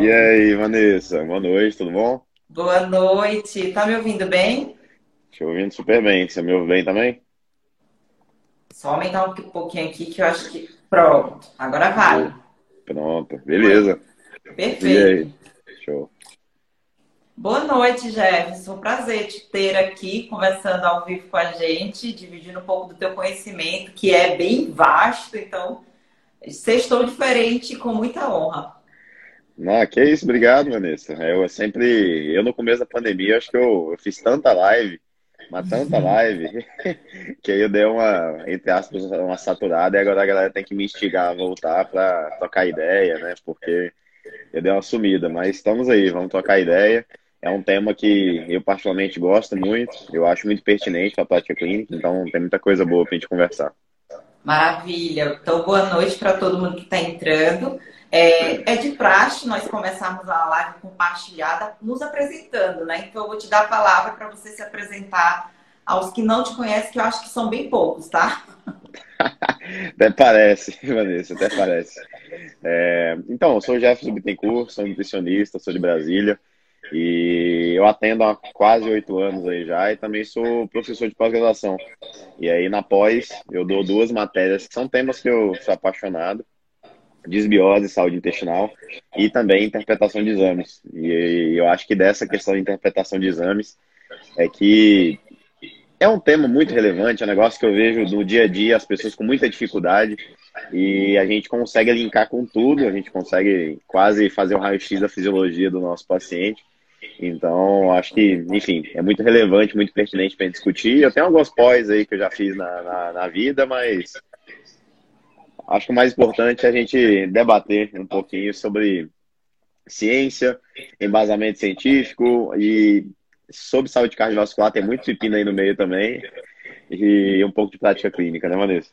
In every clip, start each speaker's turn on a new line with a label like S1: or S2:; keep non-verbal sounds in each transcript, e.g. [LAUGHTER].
S1: E aí, Vanessa? Boa noite, tudo bom?
S2: Boa noite. Tá me ouvindo bem?
S1: Te ouvindo super bem. Você me ouve bem também?
S2: Só aumentar um pouquinho aqui que eu acho que. Pronto, agora vai.
S1: Pronto, beleza.
S2: Perfeito.
S1: E aí? Show.
S2: Boa noite, Jefferson. Prazer te ter aqui conversando ao vivo com a gente, dividindo um pouco do teu conhecimento, que é bem vasto, então estou diferente com muita honra.
S1: Não, que isso, obrigado, Vanessa. Eu sempre, eu no começo da pandemia, acho que eu, eu fiz tanta live, mas tanta [LAUGHS] live, [LAUGHS] que aí eu dei uma, entre aspas, uma saturada e agora a galera tem que me instigar a voltar para trocar ideia, né? Porque eu dei uma sumida, mas estamos aí, vamos trocar ideia. É um tema que eu particularmente gosto muito, eu acho muito pertinente para a prática clínica, então tem muita coisa boa para a gente conversar.
S2: Maravilha. Então, boa noite para todo mundo que está entrando. É, é, de praxe nós começarmos a live compartilhada nos apresentando, né? Então, eu vou te dar a palavra para você se apresentar aos que não te conhecem, que eu acho que são bem poucos, tá? [LAUGHS]
S1: até parece, Vanessa, até parece. É, então, eu sou Jefferson Bittencourt, sou nutricionista, sou de Brasília. E eu atendo há quase oito anos aí já e também sou professor de pós-graduação. E aí na pós eu dou duas matérias que são temas que eu sou apaixonado. Desbiose, saúde intestinal e também interpretação de exames. E eu acho que dessa questão de interpretação de exames é que é um tema muito relevante, é um negócio que eu vejo no dia a dia as pessoas com muita dificuldade e a gente consegue linkar com tudo, a gente consegue quase fazer o raio-x da fisiologia do nosso paciente. Então, acho que, enfim, é muito relevante, muito pertinente para discutir. Eu tenho alguns pós aí que eu já fiz na, na, na, vida, mas acho que o mais importante é a gente debater um pouquinho sobre ciência, embasamento científico e sobre saúde cardiovascular. Tem muito pepino aí no meio também e um pouco de prática clínica, né, Vanessa?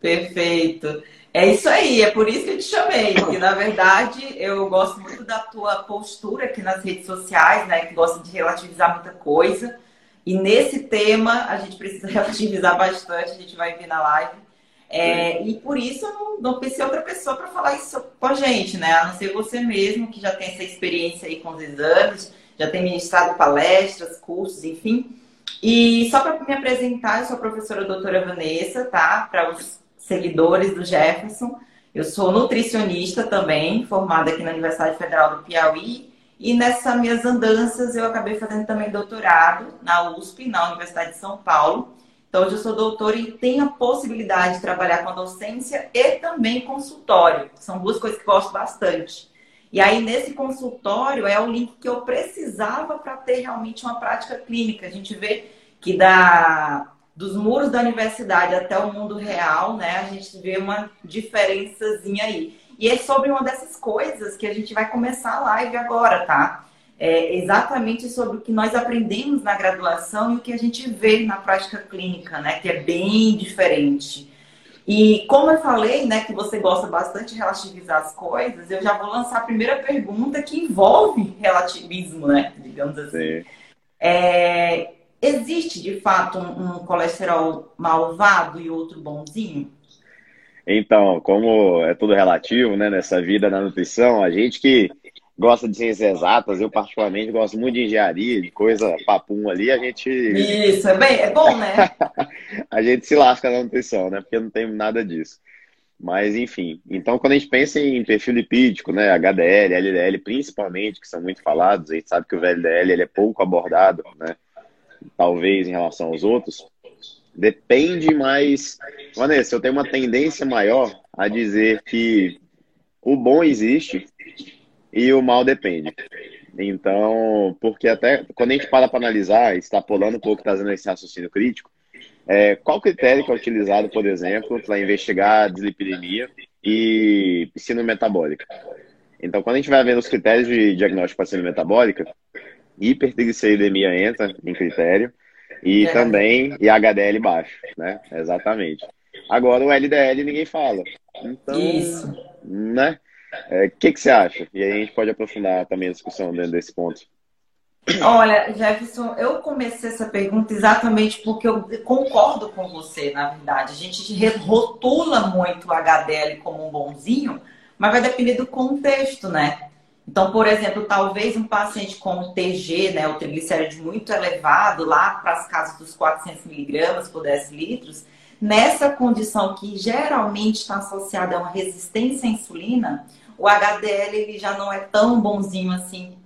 S2: Perfeito. É isso aí, é por isso que eu te chamei, porque na verdade eu gosto muito da tua postura aqui nas redes sociais, né? Que gosta de relativizar muita coisa. E nesse tema a gente precisa [LAUGHS] relativizar bastante, a gente vai ver na live. É, e por isso eu não, não pensei outra pessoa para falar isso com a gente, né? A não ser você mesmo, que já tem essa experiência aí com os exames, já tem ministrado palestras, cursos, enfim. E só para me apresentar, eu sou a professora doutora Vanessa, tá? Para os seguidores do Jefferson. Eu sou nutricionista também, formada aqui na Universidade Federal do Piauí. E nessas minhas andanças eu acabei fazendo também doutorado na USP, na Universidade de São Paulo. Então hoje eu sou doutora e tenho a possibilidade de trabalhar com a docência e também consultório. São duas coisas que gosto bastante. E aí nesse consultório é o link que eu precisava para ter realmente uma prática clínica. A gente vê que da dos muros da universidade até o mundo real, né? A gente vê uma diferençazinha aí. E é sobre uma dessas coisas que a gente vai começar a live agora, tá? É exatamente sobre o que nós aprendemos na graduação e o que a gente vê na prática clínica, né? Que é bem diferente. E como eu falei, né, que você gosta bastante de relativizar as coisas, eu já vou lançar a primeira pergunta que envolve relativismo, né? Digamos assim. É, Existe de fato um, um colesterol malvado e outro bonzinho?
S1: Então, como é tudo relativo, né, nessa vida na nutrição, a gente que gosta de ciências exatas, eu particularmente gosto muito de engenharia, de coisa papum ali, a gente.
S2: Isso, é, bem, é bom, né? [LAUGHS]
S1: a gente se lasca na nutrição, né? Porque não tem nada disso. Mas, enfim. Então, quando a gente pensa em perfil lipídico, né? HDL, LDL, principalmente, que são muito falados, a gente sabe que o VLDL ele é pouco abordado, né? talvez em relação aos outros, depende mais. Vanessa, eu tenho uma tendência maior a dizer que o bom existe e o mal depende. Então, porque até quando a gente para para analisar, extrapolando um pouco, trazendo esse raciocínio crítico, é, qual critério que é utilizado, por exemplo, para investigar a dislipidemia e piscina metabólica? Então, quando a gente vai vendo os critérios de diagnóstico para síndrome metabólica, hipertrigliceridemia entra em critério e é. também e HDL baixo, né? Exatamente. Agora o LDL ninguém fala. Então, Isso. né? O é, que, que você acha? E aí a gente pode aprofundar também a discussão dentro desse ponto.
S2: Olha, Jefferson, eu comecei essa pergunta exatamente porque eu concordo com você, na verdade. A gente rotula muito o HDL como um bonzinho, mas vai depender do contexto, né? Então, por exemplo, talvez um paciente com TG, né, o triglicérides muito elevado, lá para as casas dos 400 miligramas por 10 litros, nessa condição que geralmente está associada a uma resistência à insulina, o HDL ele já não é tão bonzinho assim.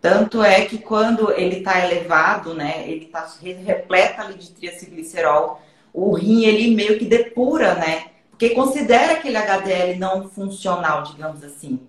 S2: Tanto é que quando ele está elevado, né, ele está repleto ali de triacilglicerol, o rim ele meio que depura, né? Porque considera aquele HDL não funcional, digamos assim.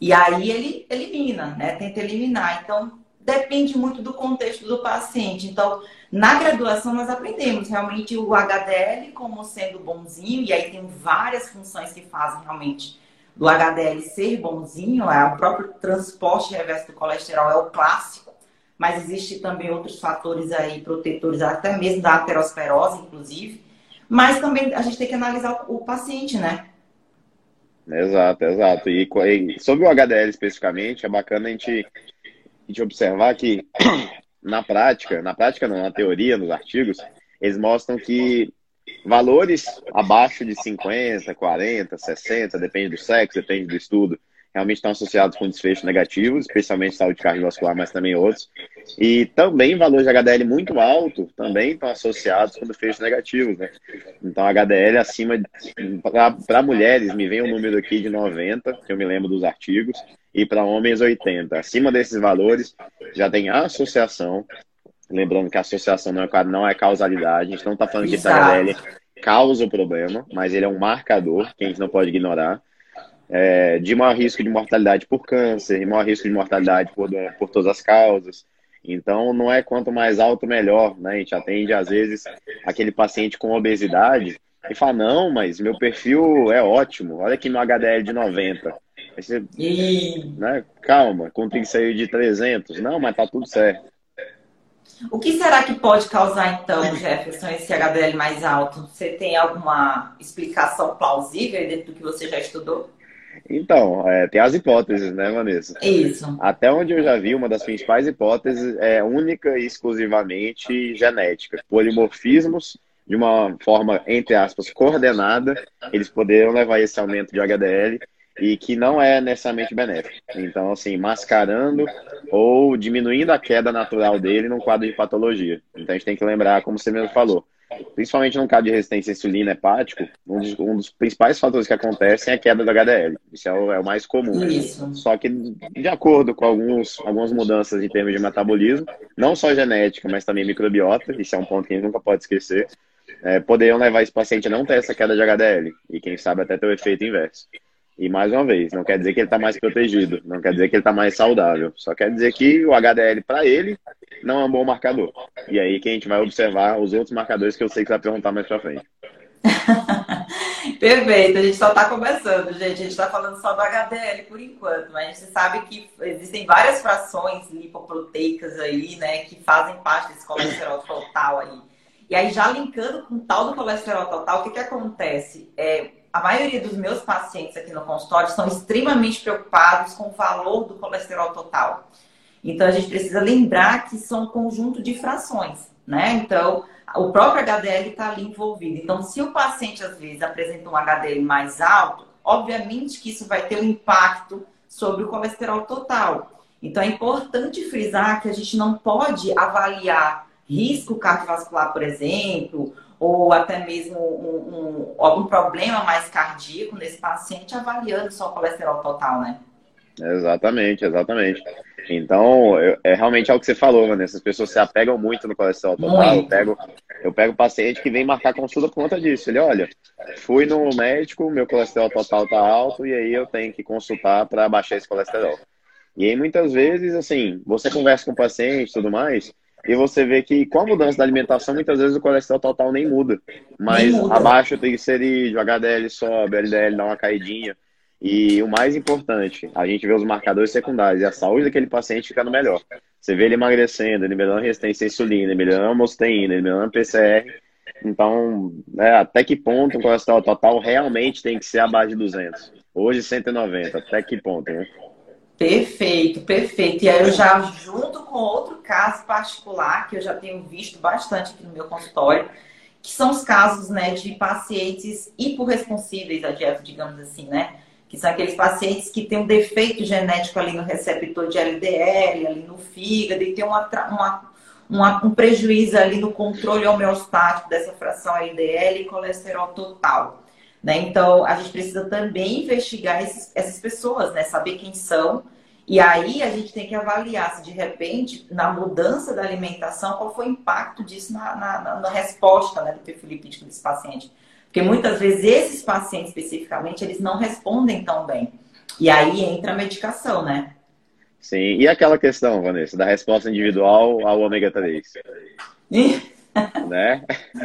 S2: E aí ele elimina, né? Tenta eliminar. Então, depende muito do contexto do paciente. Então, na graduação nós aprendemos realmente o HDL como sendo bonzinho, e aí tem várias funções que fazem realmente do HDL ser bonzinho, é o próprio transporte reverso do colesterol é o clássico, mas existe também outros fatores aí protetores, até mesmo da aterosclerose, inclusive. Mas também a gente tem que analisar o paciente, né?
S1: Exato, exato. E sobre o HDL especificamente, é bacana a gente, a gente observar que [CLEARS THROAT] na prática, na prática não, na teoria, nos artigos, eles mostram que valores abaixo de 50, 40, 60, depende do sexo, depende do estudo, realmente estão associados com desfechos negativos, especialmente saúde cardiovascular, mas também outros. E também valores de HDL muito alto também estão associados com desfechos negativos, né? Então, HDL acima, para mulheres, me vem um número aqui de 90, que eu me lembro dos artigos, e para homens 80. Acima desses valores, já tem associação, lembrando que a associação não é, não é causalidade, a gente não está falando que HDL causa o problema, mas ele é um marcador que a gente não pode ignorar é, de maior risco de mortalidade por câncer, de maior risco de mortalidade por, por todas as causas. Então, não é quanto mais alto, melhor. Né? A gente atende, às vezes, aquele paciente com obesidade e fala: não, mas meu perfil é ótimo, olha aqui meu HDL de 90. Aí você, e... né? Calma, com sair de 300. Não, mas tá tudo certo.
S2: O que será que pode causar, então, Jefferson, esse HDL mais alto? Você tem alguma explicação plausível dentro do que você já estudou?
S1: Então, é, tem as hipóteses, né, Vanessa?
S2: Isso.
S1: Até onde eu já vi, uma das principais hipóteses é única e exclusivamente genética. Polimorfismos, de uma forma, entre aspas, coordenada, eles poderiam levar esse aumento de HDL e que não é necessariamente benéfico. Então, assim, mascarando ou diminuindo a queda natural dele num quadro de patologia. Então, a gente tem que lembrar, como você mesmo falou, principalmente no caso de resistência à insulina hepático, um dos, um dos, principais fatores que acontecem é a queda do HDL. Isso é o, é o mais comum.
S2: Isso.
S1: Só que, de acordo com alguns, algumas mudanças em termos de metabolismo, não só genética, mas também microbiota, isso é um ponto que a gente nunca pode esquecer, é, poderiam levar esse paciente a não ter essa queda de HDL e, quem sabe, até ter o efeito inverso. E mais uma vez, não quer dizer que ele está mais protegido, não quer dizer que ele está mais saudável, só quer dizer que o HDL para ele não é um bom marcador. E aí que a gente vai observar os outros marcadores que eu sei que você vai perguntar mais para frente. [LAUGHS]
S2: Perfeito, a gente só está começando, gente. A gente está falando só do HDL por enquanto, mas a gente sabe que existem várias frações lipoproteicas aí, né, que fazem parte desse colesterol total aí. E aí, já linkando com o tal do colesterol total, o que, que acontece? É, a maioria dos meus pacientes aqui no consultório estão extremamente preocupados com o valor do colesterol total. Então, a gente precisa lembrar que são um conjunto de frações, né? Então, o próprio HDL está ali envolvido. Então, se o paciente, às vezes, apresenta um HDL mais alto, obviamente que isso vai ter um impacto sobre o colesterol total. Então, é importante frisar que a gente não pode avaliar risco cardiovascular, por exemplo, ou até mesmo um, um, algum problema mais cardíaco nesse paciente, avaliando só o colesterol total, né?
S1: Exatamente, exatamente. Então, eu, é realmente é o que você falou, Vanessa. As pessoas se apegam muito no colesterol total. Eu pego, eu pego paciente que vem marcar consulta por conta disso. Ele, olha, fui no médico, meu colesterol total tá alto e aí eu tenho que consultar para baixar esse colesterol. E aí, muitas vezes, assim, você conversa com o paciente e tudo mais, e você vê que com a mudança da alimentação, muitas vezes o colesterol total nem muda. Mas nem muda. abaixo o triglicerídeo, o HDL sobe, LDL dá uma caidinha. E o mais importante, a gente vê os marcadores secundários e a saúde daquele paciente ficando melhor. Você vê ele emagrecendo, ele melhorando a resistência à insulina, melhorando a homosteína, melhorando a PCR. Então, é, até que ponto o colesterol total realmente tem que ser abaixo de 200? Hoje, 190. Até que ponto, né?
S2: Perfeito, perfeito. E aí eu já junto com outro caso particular que eu já tenho visto bastante aqui no meu consultório, que são os casos, né, de pacientes hiporresponsíveis à dieta, digamos assim, né? Que são aqueles pacientes que têm um defeito genético ali no receptor de LDL, ali no fígado, e tem uma, uma, uma, um prejuízo ali no controle homeostático dessa fração LDL e colesterol total. Né? Então, a gente precisa também investigar esses, essas pessoas, né? saber quem são. E aí a gente tem que avaliar se de repente, na mudança da alimentação, qual foi o impacto disso na, na, na resposta né, do perfil lipídico desse paciente. Porque muitas vezes esses pacientes especificamente, eles não respondem tão bem. E aí entra a medicação, né?
S1: Sim, e aquela questão, Vanessa, da resposta individual ao ômega 3? [LAUGHS] né?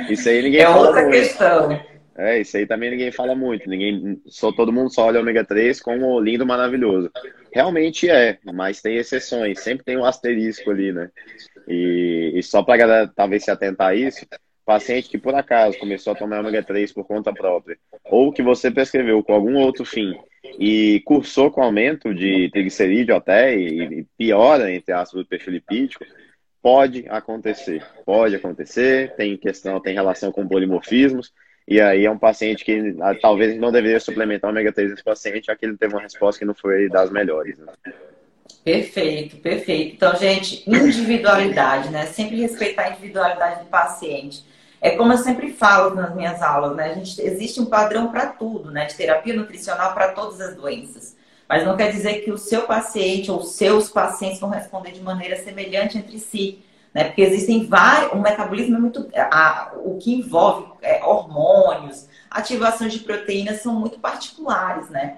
S1: Isso aí ninguém
S2: é outra questão.
S1: É, isso aí também ninguém fala muito. Ninguém, só todo mundo só olha ômega 3 como lindo, maravilhoso. Realmente é, mas tem exceções, sempre tem um asterisco ali, né? E, e só para galera talvez se atentar a isso, paciente que por acaso começou a tomar ômega 3 por conta própria, ou que você prescreveu com algum outro fim e cursou com aumento de triglicerídeo até e, e piora, entre aspas, do perfil lipídico, pode acontecer. Pode acontecer, tem questão, tem relação com polimorfismos, e aí é um paciente que ah, talvez não deveria suplementar ômega 3 nesse paciente, já que ele teve uma resposta que não foi das melhores. Né?
S2: Perfeito, perfeito. Então, gente, individualidade, né? Sempre respeitar a individualidade do paciente. É como eu sempre falo nas minhas aulas, né? A gente, existe um padrão para tudo, né? De terapia nutricional para todas as doenças. Mas não quer dizer que o seu paciente ou seus pacientes vão responder de maneira semelhante entre si né? Porque existem vários, o metabolismo é muito, a, o que envolve é, hormônios, ativações de proteínas são muito particulares, né?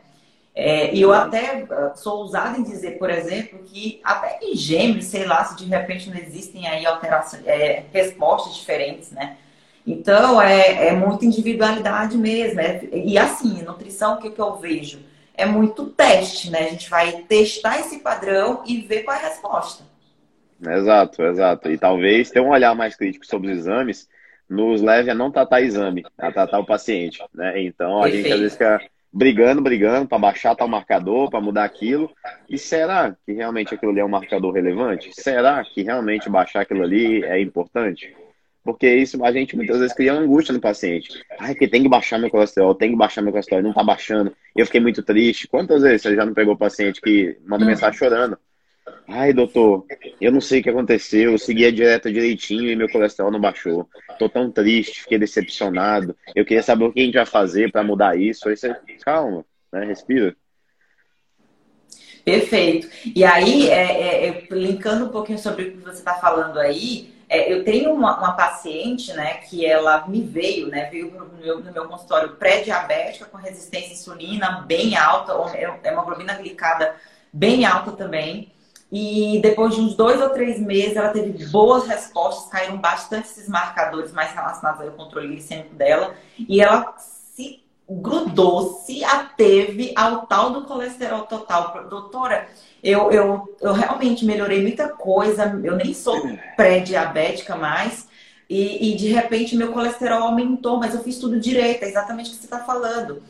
S2: É, e eu até ah, sou ousada em dizer, por exemplo, que até em gêmeos, sei lá, se de repente não existem aí alterações, é, respostas diferentes, né? Então, é, é muita individualidade mesmo. É, e assim, nutrição, o que, que eu vejo? É muito teste, né? A gente vai testar esse padrão e ver qual é a resposta.
S1: Exato, exato. E talvez ter um olhar mais crítico sobre os exames nos leve a não tratar exame, a tratar o paciente, né? Então a Perfeito. gente às vezes fica brigando, brigando para baixar tal marcador, para mudar aquilo. E será que realmente aquilo ali é um marcador relevante? Será que realmente baixar aquilo ali é importante? Porque isso a gente muitas vezes cria angústia no paciente. Ai, que tem que baixar meu colesterol, tem que baixar meu colesterol, não tá baixando. Eu fiquei muito triste. Quantas vezes você já não pegou o paciente que manda hum. mensagem chorando? Ai, doutor, eu não sei o que aconteceu. Eu segui a dieta direitinho e meu colesterol não baixou. Tô tão triste, fiquei decepcionado. Eu queria saber o que a gente vai fazer para mudar isso. Aí você, calma, né? Respira.
S2: Perfeito. E aí, é, é, é, linkando um pouquinho sobre o que você está falando aí, é, eu tenho uma, uma, paciente, né, que ela me veio, né, veio no meu, no meu consultório pré-diabética com resistência à insulina bem alta, hemoglobina glicada bem alta também. E depois de uns dois ou três meses, ela teve boas respostas, caíram bastante esses marcadores mais relacionados ao controle glicêmico dela. E ela se grudou, se ateve ao tal do colesterol total. Doutora, eu, eu, eu realmente melhorei muita coisa, eu nem sou pré-diabética mais. E, e, de repente meu colesterol aumentou, mas eu fiz tudo direito, é exatamente o que você está falando.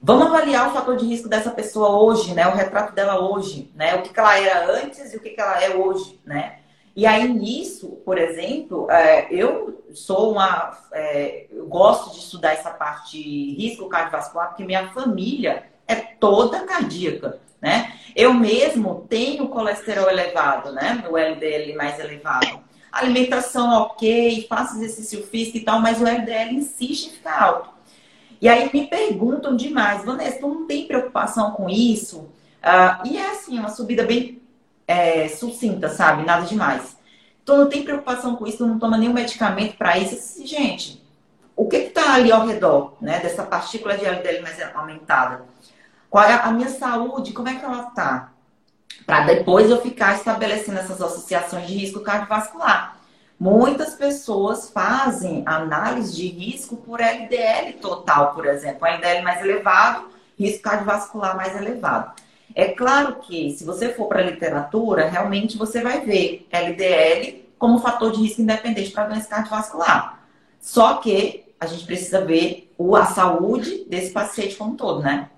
S2: Vamos avaliar o fator de risco dessa pessoa hoje, né? O retrato dela hoje, né? O que, que ela era antes e o que, que ela é hoje, né? E aí nisso, por exemplo, é, eu sou uma, é, eu gosto de estudar essa parte de risco cardiovascular porque minha família é toda cardíaca, né? Eu mesmo tenho colesterol elevado, né? Meu LDL mais elevado. Alimentação ok, faço exercício físico e tal, mas o LDL insiste em ficar alto. E aí me perguntam demais, Vanessa, tu não tem preocupação com isso? Uh, e é assim, uma subida bem é, sucinta, sabe? Nada demais. Tu não tem preocupação com isso, tu não toma nenhum medicamento para isso. Gente, o que está ali ao redor, né? Dessa partícula de LDL mais aumentada? Qual é a minha saúde? Como é que ela está? Para depois eu ficar estabelecendo essas associações de risco cardiovascular. Muitas pessoas fazem análise de risco por LDL total, por exemplo. LDL mais elevado, risco cardiovascular mais elevado. É claro que, se você for para a literatura, realmente você vai ver LDL como fator de risco independente para doença cardiovascular. Só que a gente precisa ver a saúde desse paciente como um todo, né?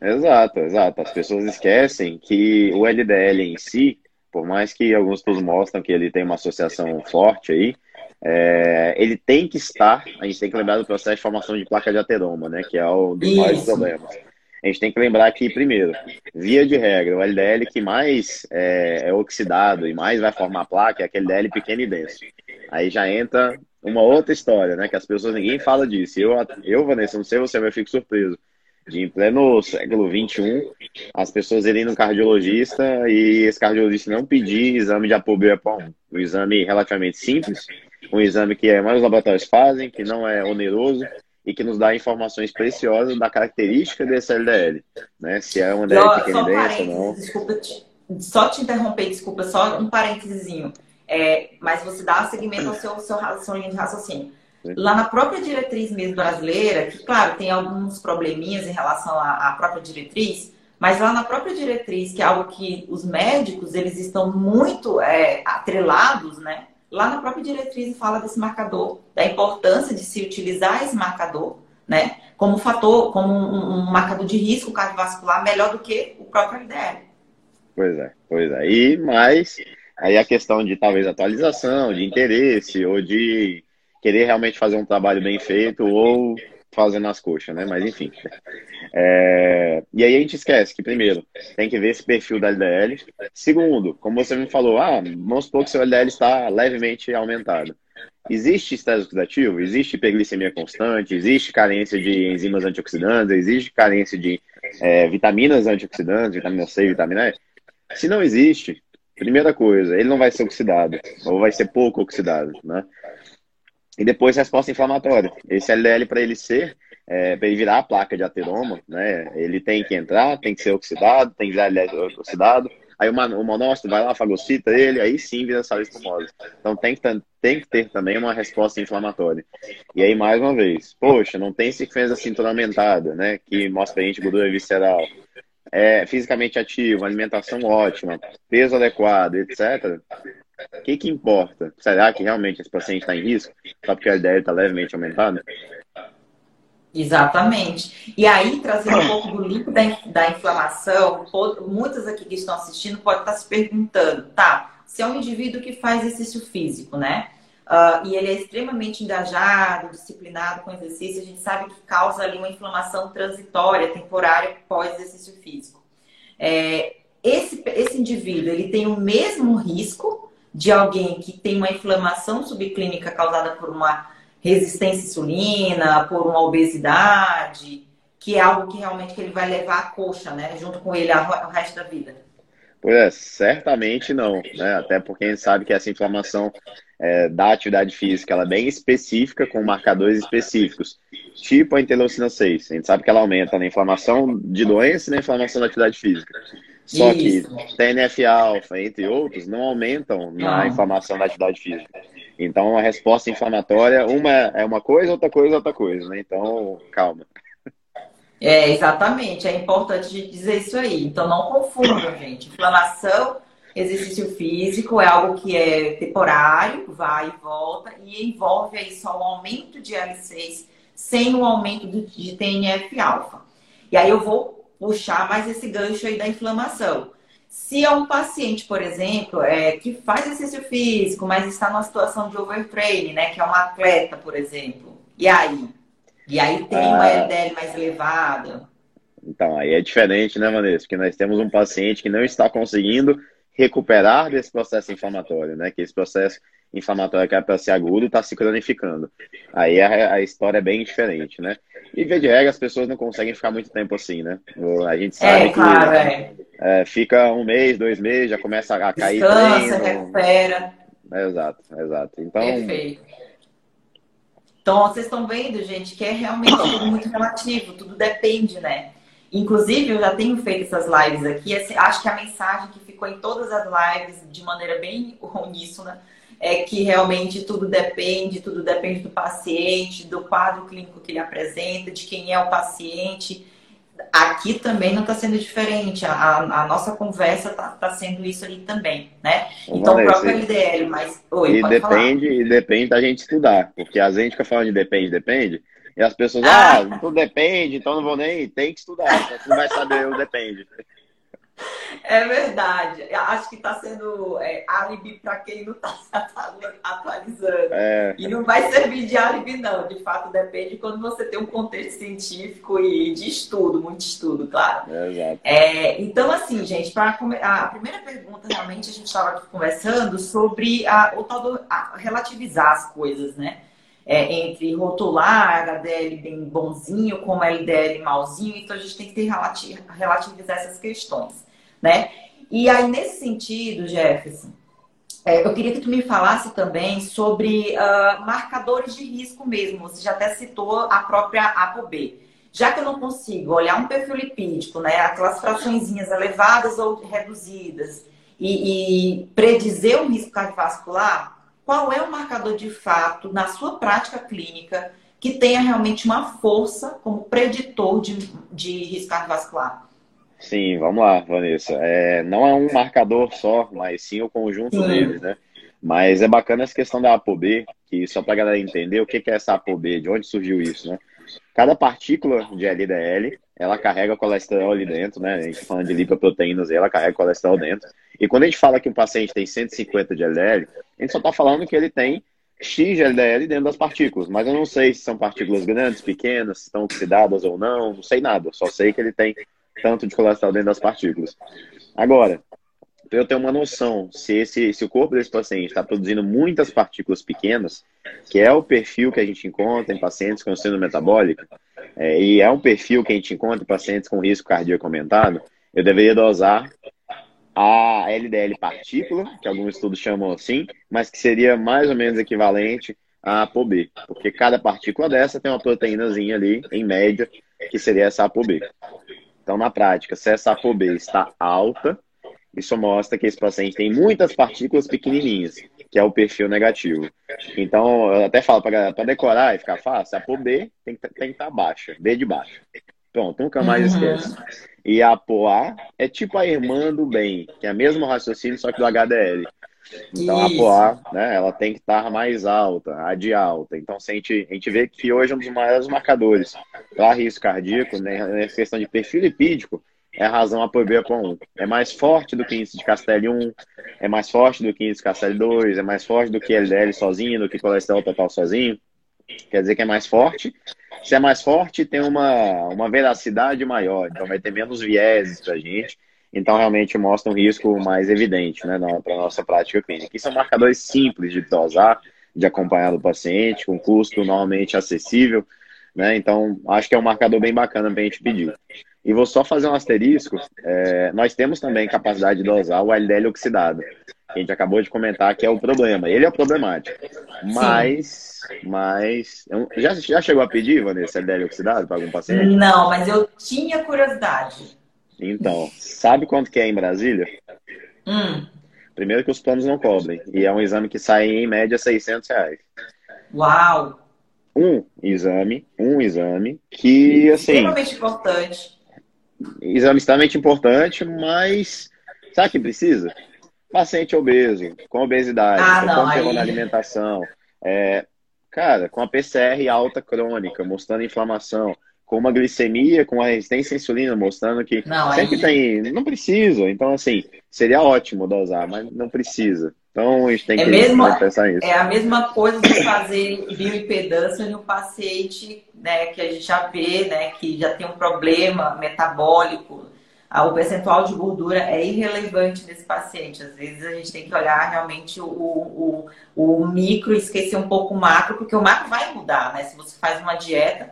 S1: Exato, exato. As pessoas esquecem que o LDL em si, por mais que alguns estudos mostram que ele tem uma associação forte aí, é, ele tem que estar, a gente tem que lembrar do processo de formação de placa de ateroma, né, que é o dos maiores problemas. a gente tem que lembrar que, primeiro, via de regra, o LDL que mais é, é oxidado e mais vai formar placa é aquele LDL pequeno e denso. Aí já entra uma outra história, né? Que as pessoas, ninguém fala disso. Eu, eu Vanessa, não sei você, mas eu fico surpreso. De em pleno século XXI, as pessoas irem no cardiologista e esse cardiologista não pedir exame de ApoB1. Um exame relativamente simples, um exame que é mais os laboratórios fazem, que não é oneroso, e que nos dá informações preciosas da característica desse LDL, né? Se é um LDL pequeno denso ou não.
S2: Desculpa, te, só te interromper, desculpa, só um parênteses. É, mas você dá seguimento ao seu, seu, seu linha de raciocínio. Lá na própria diretriz mesmo brasileira, que claro, tem alguns probleminhas em relação à, à própria diretriz, mas lá na própria diretriz, que é algo que os médicos, eles estão muito é, atrelados, né? lá na própria diretriz fala desse marcador, da importância de se utilizar esse marcador, né, como fator, como um, um marcador de risco cardiovascular melhor do que o próprio LDL.
S1: Pois é, pois é. E mais, aí a questão de talvez atualização, de interesse, ou de querer realmente fazer um trabalho bem feito, ou fazendo as coxas, né? Mas enfim. É... E aí a gente esquece que, primeiro, tem que ver esse perfil da LDL. Segundo, como você me falou, ah, vamos supor que seu LDL está levemente aumentado. Existe estresse oxidativo? Existe hiperglicemia constante? Existe carência de enzimas antioxidantes? Existe carência de é, vitaminas antioxidantes, vitamina C, vitamina E? Se não existe, primeira coisa, ele não vai ser oxidado, ou vai ser pouco oxidado, né? E depois resposta inflamatória. Esse LDL, para ele ser, é, para ele virar a placa de ateroma, né, ele tem que entrar, tem que ser oxidado, tem que virar LDL oxidado. Aí o, o monócito vai lá, fagocita ele, aí sim vira sal espumosa. Então tem que, tem que ter também uma resposta inflamatória. E aí, mais uma vez, poxa, não tem sequência cintura aumentada, né, que mostra a gente gordura visceral. É fisicamente ativo, alimentação ótima, peso adequado, etc. O que, que importa? Será que realmente esse paciente está em risco? Só porque a LDL está levemente aumentada?
S2: Exatamente. E aí, trazendo um pouco do link da, da inflamação, muitas aqui que estão assistindo podem estar se perguntando, tá, se é um indivíduo que faz exercício físico, né? Uh, e ele é extremamente engajado, disciplinado com exercício, a gente sabe que causa ali uma inflamação transitória, temporária, pós-exercício físico. É, esse, esse indivíduo, ele tem o mesmo risco de alguém que tem uma inflamação subclínica causada por uma resistência à insulina, por uma obesidade, que é algo que realmente que ele vai levar a coxa, né, junto com ele o resto da vida.
S1: Pois é, certamente não, né? Até porque a gente sabe que essa inflamação é, da atividade física ela é bem específica, com marcadores específicos, tipo a interleucina 6. A gente sabe que ela aumenta na inflamação de doença e na inflamação da atividade física. Só Isso. que TNF-alfa, entre outros, não aumentam na ah. inflamação da atividade física. Então, a resposta inflamatória, uma é uma coisa, outra coisa é outra coisa, né? Então, calma.
S2: É, exatamente. É importante dizer isso aí. Então, não confundam, gente. Inflamação, exercício físico é algo que é temporário, vai e volta, e envolve aí só o aumento de L6 sem o aumento de TNF-alfa. E aí eu vou puxar mais esse gancho aí da inflamação. Se é um paciente, por exemplo, é, que faz exercício físico, mas está numa situação de overtraining, né? Que é um atleta, por exemplo. E aí? E aí tem ah, uma LDL mais elevada.
S1: Então, aí é diferente, né, Vanessa? Porque nós temos um paciente que não está conseguindo recuperar desse processo inflamatório, né? Que esse processo inflamatório que é para ser agudo está se cronificando. Aí a, a, história é bem diferente, né? E via de regra, as pessoas não conseguem ficar muito tempo assim, né? A gente sabe é, que claro, é. É, fica um mês, dois meses, já começa a cair
S2: Descansa, treino. recupera.
S1: É, exato, exato. Então,
S2: Perfeito. Então, vocês estão vendo, gente, que é realmente tudo muito relativo, tudo depende, né? Inclusive, eu já tenho feito essas lives aqui, acho que a mensagem que ficou em todas as lives de maneira bem [LAUGHS] uníssona é que realmente tudo depende, tudo depende do paciente, do quadro clínico que ele apresenta, de quem é o paciente. Aqui também não está sendo diferente. A, a, nossa conversa está tá sendo isso ali também, né? Então, o próprio LDL, mas.
S1: Oi, e depende, falar. e depende da gente estudar, porque a gente fica falando de depende, depende. E as pessoas, ah, ah tudo depende, então não vou nem. Tem que estudar, você não vai saber o depende.
S2: É verdade. Acho que está sendo é, álibi para quem não está se [LAUGHS] atualizando. É. E não vai servir de álibi, não. De fato, depende quando você tem um contexto científico e de estudo, muito estudo, claro.
S1: É,
S2: é, então, assim, gente, para a primeira pergunta, realmente, a gente estava conversando sobre a, o tal do, a, relativizar as coisas, né? É, entre rotular HDL bem bonzinho como LDL malzinho, então a gente tem que ter relativizar essas questões né? E aí, nesse sentido, Jefferson, é, eu queria que tu me falasse também sobre uh, marcadores de risco mesmo. Você já até citou a própria ApoB. Já que eu não consigo olhar um perfil lipídico, né, aquelas fraçõezinhas elevadas ou reduzidas, e, e predizer um risco cardiovascular, qual é o marcador de fato, na sua prática clínica, que tenha realmente uma força como preditor de, de risco cardiovascular?
S1: Sim, vamos lá, Vanessa. É, não é um marcador só, mas sim o conjunto sim. deles, né? Mas é bacana essa questão da ApoB, que só para a galera entender o que é essa ApoB, de onde surgiu isso, né? Cada partícula de LDL, ela carrega colesterol ali dentro, né? A gente tá falando de lipoproteínas, ela carrega colesterol dentro. E quando a gente fala que um paciente tem 150 de LDL, a gente só está falando que ele tem X de LDL dentro das partículas, mas eu não sei se são partículas grandes, pequenas, se estão oxidadas ou não, não sei nada. Só sei que ele tem tanto de colesterol dentro das partículas. Agora, para eu ter uma noção se, esse, se o corpo desse paciente está produzindo muitas partículas pequenas, que é o perfil que a gente encontra em pacientes com síndrome metabólica, é, e é um perfil que a gente encontra em pacientes com risco cardíaco aumentado, eu deveria dosar a LDL partícula, que alguns estudos chamam assim, mas que seria mais ou menos equivalente a ApoB, porque cada partícula dessa tem uma proteínazinha ali, em média, que seria essa ApoB. Então, na prática, se essa ApoB está alta, isso mostra que esse paciente tem muitas partículas pequenininhas, que é o perfil negativo. Então, eu até falo para decorar e ficar fácil, a ApoB tem que, tem que estar tá baixa, B de baixo. Pronto, nunca mais uhum. esquece. E a ApoA é tipo a irmã do bem, que é o mesmo raciocínio, só que do HDL. Então Isso. a POA, né, ela tem que estar mais alta, a de alta. Então se a, gente, a gente vê que hoje é um dos maiores marcadores para risco cardíaco, né, nessa questão de perfil lipídico, é a razão a POB1. É mais forte do que índice de Castelli 1, é mais forte do que índice de Castelli 2, é mais forte do que LDL sozinho, do que colesterol total sozinho. Quer dizer que é mais forte. Se é mais forte, tem uma, uma veracidade maior, então vai ter menos vieses para a gente. Então, realmente mostra um risco mais evidente né, para a nossa prática clínica. E são marcadores simples de dosar, de acompanhar o paciente, com custo normalmente acessível. Né? Então, acho que é um marcador bem bacana para a gente pedir. E vou só fazer um asterisco. É, nós temos também capacidade de dosar o LDL oxidado. Que a gente acabou de comentar que é o problema. Ele é o problemático. Mas, Sim. mas. Já, já chegou a pedir, Vanessa, LDL oxidado para algum paciente?
S2: Não, mas eu tinha curiosidade.
S1: Então, sabe quanto que é em Brasília?
S2: Hum.
S1: Primeiro que os planos não cobrem. E é um exame que sai em média 600 reais.
S2: Uau!
S1: Um exame, um exame que, assim...
S2: Extremamente importante.
S1: Exame extremamente importante, mas sabe o que precisa? Paciente obeso, com obesidade, ah, com não, aí... na alimentação. É, cara, com a PCR alta crônica, mostrando inflamação com uma glicemia, com a resistência à insulina, mostrando que não, sempre aí... tem. Não precisa. Então, assim, seria ótimo dosar, mas não precisa. Então, a gente tem é que mesmo, pensar nisso.
S2: É a mesma coisa de fazer bioimpedância no paciente né, que a gente já vê, né, que já tem um problema metabólico. O percentual de gordura é irrelevante nesse paciente. Às vezes a gente tem que olhar realmente o, o, o micro e esquecer um pouco o macro, porque o macro vai mudar, né? Se você faz uma dieta,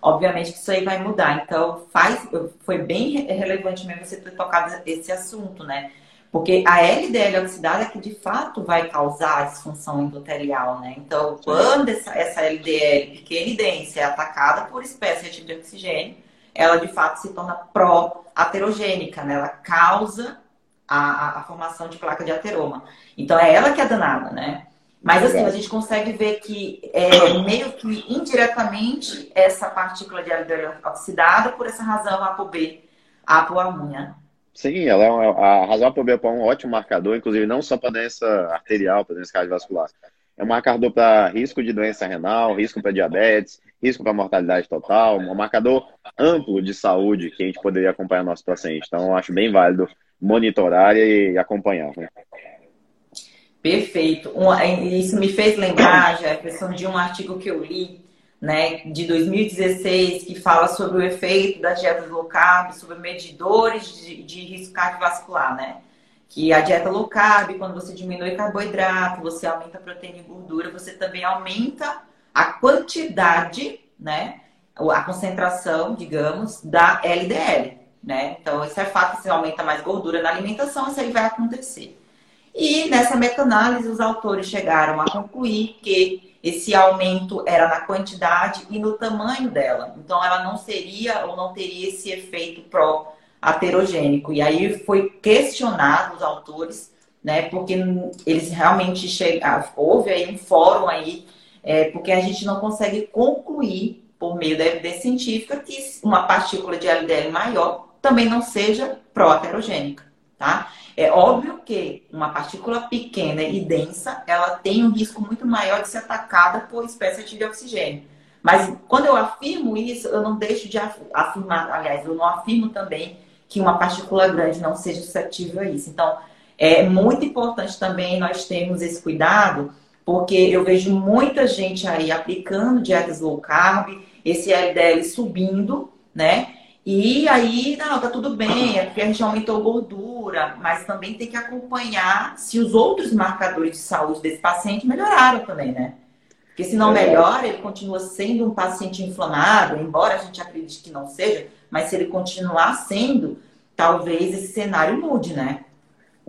S2: obviamente que isso aí vai mudar. Então, faz, foi bem relevante mesmo você ter tocado esse assunto, né? Porque a LDL oxidada é que de fato vai causar a disfunção endotelial, né? Então, quando essa, essa LDL pequena e densa é atacada por espécie de oxigênio, ela de fato se torna pró-aterogênica, né? Ela causa a, a, formação de placa de ateroma. Então, é ela que é danada, né? Mas assim, a gente consegue ver que é, meio que indiretamente essa partícula de LDL oxidada, por essa razão a ApoB, a apoamunha.
S1: Sim, ela é uma, a razão ApoB é um ótimo marcador, inclusive não só para doença arterial, para doença cardiovascular. É um marcador para risco de doença renal, risco para diabetes, risco para mortalidade total, um marcador amplo de saúde que a gente poderia acompanhar nosso paciente. Então, eu acho bem válido monitorar e acompanhar. Né?
S2: Perfeito. isso me fez lembrar, Jefferson, de um artigo que eu li, né, de 2016, que fala sobre o efeito da dieta low carb, sobre medidores de, de risco cardiovascular, né? Que a dieta low carb, quando você diminui carboidrato, você aumenta proteína e gordura, você também aumenta a quantidade, né? A concentração, digamos, da LDL, né? Então, isso é fato, se aumenta mais gordura na alimentação, isso aí vai acontecer. E nessa meta-análise, os autores chegaram a concluir que esse aumento era na quantidade e no tamanho dela. Então, ela não seria ou não teria esse efeito pró-aterogênico. E aí foi questionado os autores, né? Porque eles realmente chegaram, houve aí um fórum aí é, porque a gente não consegue concluir, por meio da evidência científica, que uma partícula de LDL maior também não seja pró-heterogênica, tá? É óbvio que uma partícula pequena e densa, ela tem um risco muito maior de ser atacada por espécie de oxigênio. Mas quando eu afirmo isso, eu não deixo de afirmar, aliás, eu não afirmo também que uma partícula grande não seja suscetível a isso. Então, é muito importante também nós termos esse cuidado porque eu vejo muita gente aí aplicando dietas low carb, esse LDL subindo, né? E aí, não, tá tudo bem, é porque a gente aumentou gordura, mas também tem que acompanhar se os outros marcadores de saúde desse paciente melhoraram também, né? Porque se não é. melhora, ele continua sendo um paciente inflamado, embora a gente acredite que não seja, mas se ele continuar sendo, talvez esse cenário mude, né?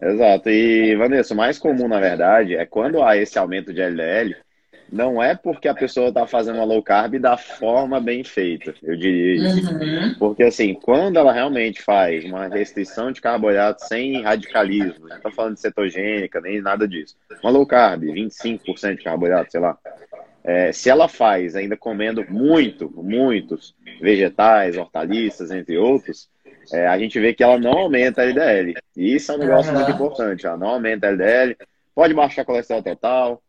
S1: Exato. E, Vanessa, o mais comum, na verdade, é quando há esse aumento de LDL, não é porque a pessoa está fazendo uma low carb da forma bem feita, eu diria isso. Uhum. Porque, assim, quando ela realmente faz uma restrição de carboidrato sem radicalismo, não estou falando de cetogênica, nem nada disso. Uma low carb, 25% de carboidrato, sei lá. É, se ela faz ainda comendo muito, muitos vegetais, hortaliças, entre outros, é, a gente vê que ela não aumenta a LDL. E isso é um negócio uhum. muito importante. Ela não aumenta a LDL, pode baixar colesterol total,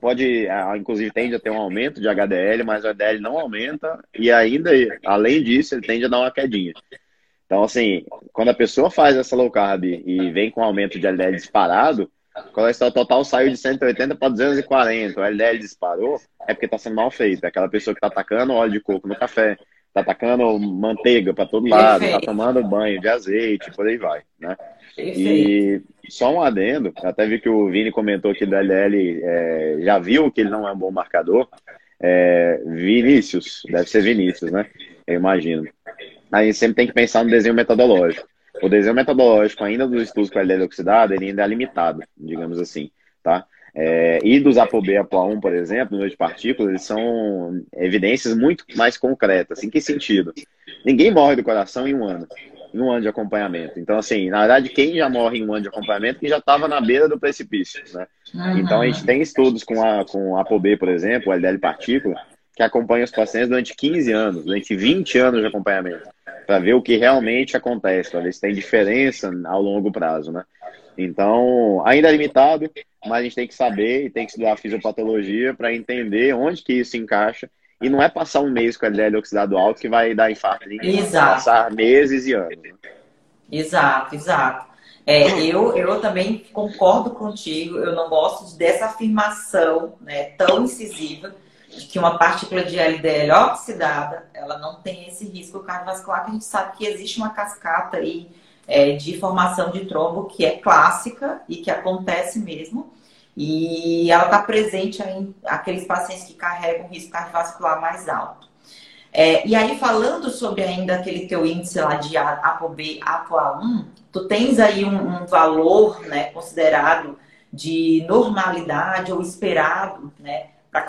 S1: pode, é, inclusive tende a ter um aumento de HDL, mas o HDL não aumenta e ainda, além disso, ele tende a dar uma quedinha. Então, assim, quando a pessoa faz essa low carb e vem com aumento de LDL disparado, o colesterol total saiu de 180 para 240, o LDL disparou, é porque está sendo mal feito. É aquela pessoa que está atacando óleo de coco no café, tá tacando manteiga para todo lado, Perfeito. tá tomando banho de azeite, por aí vai, né? E só um adendo, até vi que o Vini comentou que o DLL é, já viu que ele não é um bom marcador. É, Vinícius, deve ser Vinícius, né? Eu imagino. Aí sempre tem que pensar no desenho metodológico. O desenho metodológico, ainda dos estudos com LDL oxidado, ele ainda é limitado, digamos assim, tá? É, e dos ApoB e ApoA1, por exemplo, número de partículas, eles são evidências muito mais concretas. Em que sentido? Ninguém morre do coração em um ano, em um ano de acompanhamento. Então, assim, na verdade, quem já morre em um ano de acompanhamento, que já estava na beira do precipício, né? Uhum. Então, a gente tem estudos com a com ApoB, por exemplo, o LDL partícula, que acompanha os pacientes durante 15 anos, durante 20 anos de acompanhamento, para ver o que realmente acontece, para ver se tem diferença ao longo prazo, né? Então, ainda é limitado, mas a gente tem que saber e tem que estudar a fisiopatologia para entender onde que isso encaixa. E não é passar um mês com LDL oxidado alto que vai dar infarto. Exato. Passar meses e anos. Né?
S2: Exato, exato. É, eu, eu também concordo contigo, eu não gosto dessa afirmação né, tão incisiva de que uma partícula de LDL oxidada, ela não tem esse risco cardiovascular, que a gente sabe que existe uma cascata aí é, de formação de trombo que é clássica e que acontece mesmo. E ela está presente em aqueles pacientes que carregam risco cardiovascular mais alto. É, e aí, falando sobre ainda aquele teu índice lá de ApoB, ApoA1, tu tens aí um, um valor né, considerado de normalidade ou esperado, né, para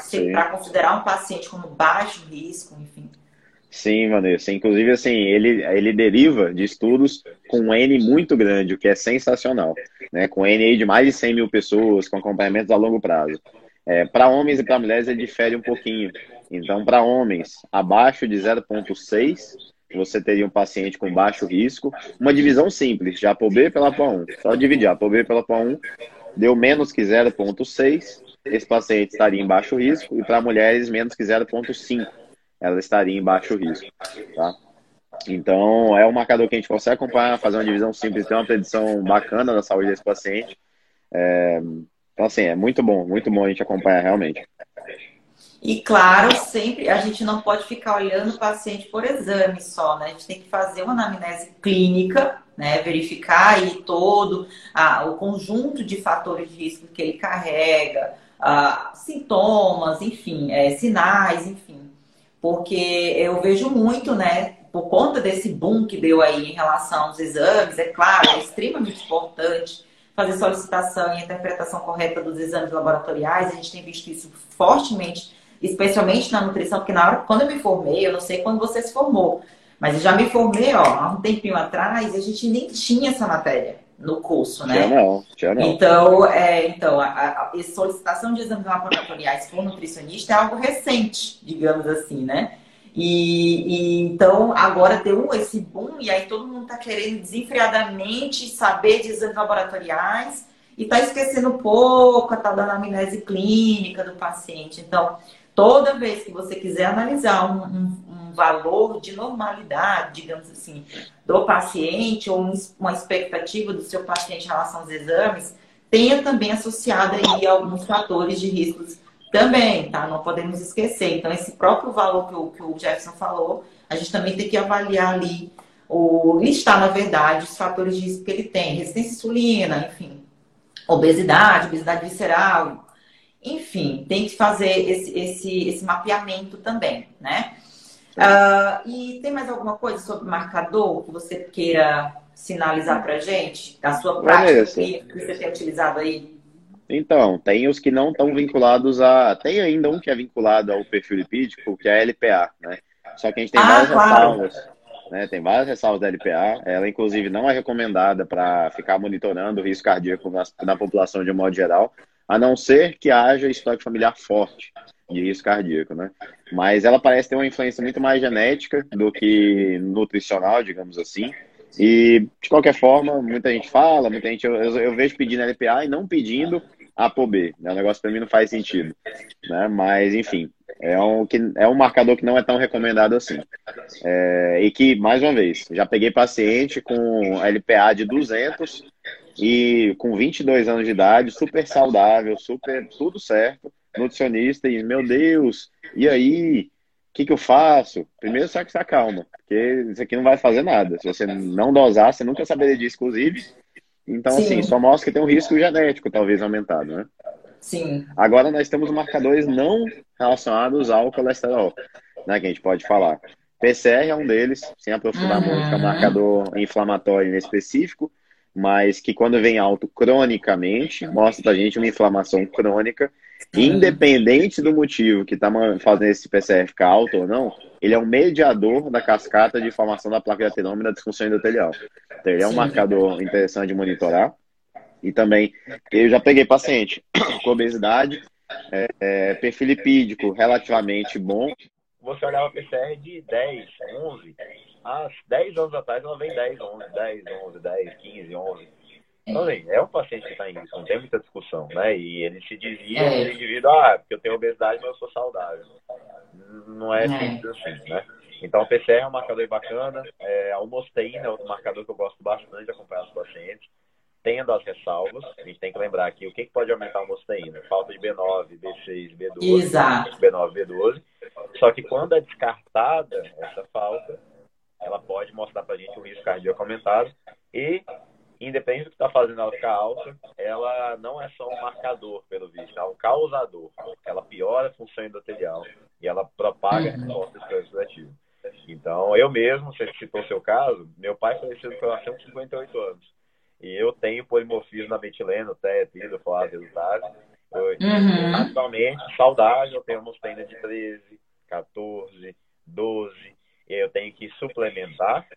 S2: considerar um paciente como baixo risco, enfim.
S1: Sim, Vanessa. Inclusive, assim, ele, ele deriva de estudos com um N muito grande, o que é sensacional. Né? Com N de mais de 100 mil pessoas, com acompanhamentos a longo prazo. É, para homens e para mulheres, ele difere um pouquinho. Então, para homens, abaixo de 0,6, você teria um paciente com baixo risco. Uma divisão simples, de ApoB pela APO1. Só dividir ApoB pela APO1, deu menos que 0,6, esse paciente estaria em baixo risco. E para mulheres, menos que 0,5 ela estaria em baixo risco, tá? Então, é um marcador que a gente consegue acompanhar, fazer uma divisão simples, ter uma predição bacana da saúde desse paciente. É, então, assim, é muito bom, muito bom a gente acompanhar realmente.
S2: E claro, sempre a gente não pode ficar olhando o paciente por exame só, né? A gente tem que fazer uma anamnese clínica, né? Verificar aí todo ah, o conjunto de fatores de risco que ele carrega, ah, sintomas, enfim, é, sinais, enfim. Porque eu vejo muito, né? Por conta desse boom que deu aí em relação aos exames, é claro, é extremamente importante fazer solicitação e interpretação correta dos exames laboratoriais. A gente tem visto isso fortemente especialmente na nutrição, porque na hora quando eu me formei, eu não sei quando você se formou, mas eu já me formei, ó, há um tempinho atrás, a gente nem tinha essa matéria no curso, né?
S1: Tinha não, tinha não.
S2: Então, é, então a, a, a solicitação de exames laboratoriais por nutricionista é algo recente, digamos assim, né? E, e, então agora deu esse boom e aí todo mundo está querendo desenfreadamente saber de exames laboratoriais e está esquecendo pouco a tal da anamnese clínica do paciente. Então, Toda vez que você quiser analisar um, um, um valor de normalidade, digamos assim, do paciente ou uma expectativa do seu paciente em relação aos exames, tenha também associado aí alguns fatores de riscos também, tá? Não podemos esquecer. Então, esse próprio valor que o, que o Jefferson falou, a gente também tem que avaliar ali, ou listar, na verdade, os fatores de risco que ele tem. Resistência insulina, enfim, obesidade, obesidade visceral, enfim, tem que fazer esse, esse, esse mapeamento também, né? Uh, e tem mais alguma coisa sobre marcador que você queira sinalizar para gente? Da sua prática que, que você tem utilizado aí?
S1: Então, tem os que não estão vinculados a. Tem ainda um que é vinculado ao perfil lipídico, que é a LPA, né? Só que a gente tem ah, várias claro. ressalvas. Né? Tem várias ressalvas da LPA. Ela, inclusive, não é recomendada para ficar monitorando o risco cardíaco na, na população de um modo geral a não ser que haja histórico familiar forte de risco cardíaco, né? Mas ela parece ter uma influência muito mais genética do que nutricional, digamos assim. E, de qualquer forma, muita gente fala, muita gente eu, eu vejo pedindo LPA e não pedindo ApoB. Né? O negócio para mim não faz sentido. Né? Mas, enfim, é um, que, é um marcador que não é tão recomendado assim. É, e que, mais uma vez, já peguei paciente com LPA de 200 e com 22 anos de idade, super saudável, super tudo certo, nutricionista e meu Deus, e aí, o que, que eu faço? Primeiro só que se acalma, porque isso aqui não vai fazer nada. Se você não dosar, você nunca saberia disso, inclusive. Então, Sim. assim, só mostra que tem um risco genético, talvez, aumentado, né?
S2: Sim.
S1: Agora nós temos marcadores não relacionados ao colesterol, né? Que a gente pode falar. PCR é um deles, sem aprofundar uhum. muito, é um marcador inflamatório específico mas que quando vem alto cronicamente, mostra pra gente uma inflamação crônica, independente do motivo que está fazendo esse PCR ficar alto ou não, ele é um mediador da cascata de formação da placa de atenoma e da disfunção endotelial. Então, ele é um Sim. marcador interessante de monitorar. E também, eu já peguei paciente [COUGHS] com obesidade, é, é, perfil lipídico relativamente bom. Você olhava PCR de 10, 11, há 10 anos atrás ela vem 10, 11, 10, 11, 10, 15, 11. Então, assim, é um paciente que está em risco, não tem muita discussão, né? E ele se dizia, é. ele indivíduo, ah, porque eu tenho obesidade, mas eu sou saudável. Não é, é. simples assim, né? Então, o PCR é um marcador bacana. É, a homosteína é outro marcador que eu gosto bastante de acompanhar os pacientes. Tendo as ressalvas, a gente tem que lembrar aqui o que, que pode aumentar a homosteína. Falta de B9, B6, B12.
S2: Exato.
S1: B9, B12. Só que quando é descartada essa falta, ela pode mostrar para a gente o risco cardíaco aumentado e, independente do que está fazendo ela ficar alta, ela não é só um marcador, pelo visto, é um causador. Ela piora a função endotelial e ela propaga a resposta oxidativa. Então, eu mesmo, você citou o seu caso, meu pai faleceu com 58 anos. E eu tenho polimorfismo na metileno, teto, folato, resultado. Uhum. Atualmente, saudável, eu tenho uma de 13, 14, 12, eu tenho que suplementar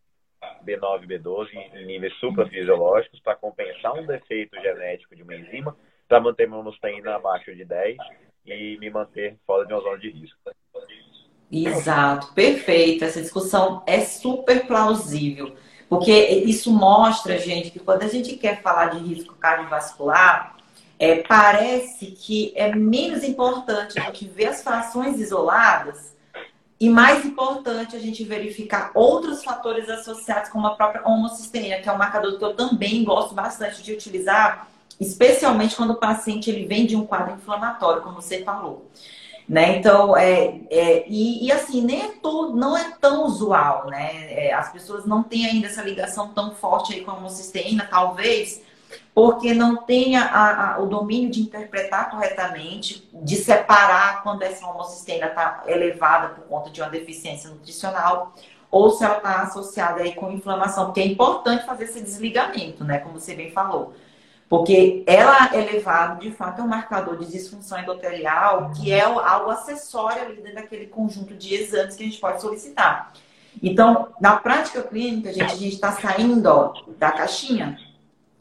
S1: B9 e B12 em níveis suprafisiológicos para compensar um defeito genético de uma enzima, para manter meu mustaína abaixo de 10 e me manter fora de uma zona de risco.
S2: Exato, perfeito. Essa discussão é super plausível, porque isso mostra, gente, que quando a gente quer falar de risco cardiovascular, é, parece que é menos importante do que ver as frações isoladas E mais importante, a gente verificar outros fatores associados, como a própria homocisteína, que é um marcador que eu também gosto bastante de utilizar, especialmente quando o paciente ele vem de um quadro inflamatório, como você falou. Né? Então, é, é e, e, assim, nem é não é tão usual, né? É, as pessoas não têm ainda essa ligação tão forte aí com a homocisteína, talvez porque não tenha a, a, o domínio de interpretar corretamente, de separar quando essa homocisteína está elevada por conta de uma deficiência nutricional, ou se ela está associada aí com inflamação, porque é importante fazer esse desligamento, né? Como você bem falou. Porque ela elevado, de fato, é um marcador de disfunção endotelial, que é algo acessório ali dentro daquele conjunto de exames que a gente pode solicitar. Então, na prática clínica, gente, a gente está saindo ó, da caixinha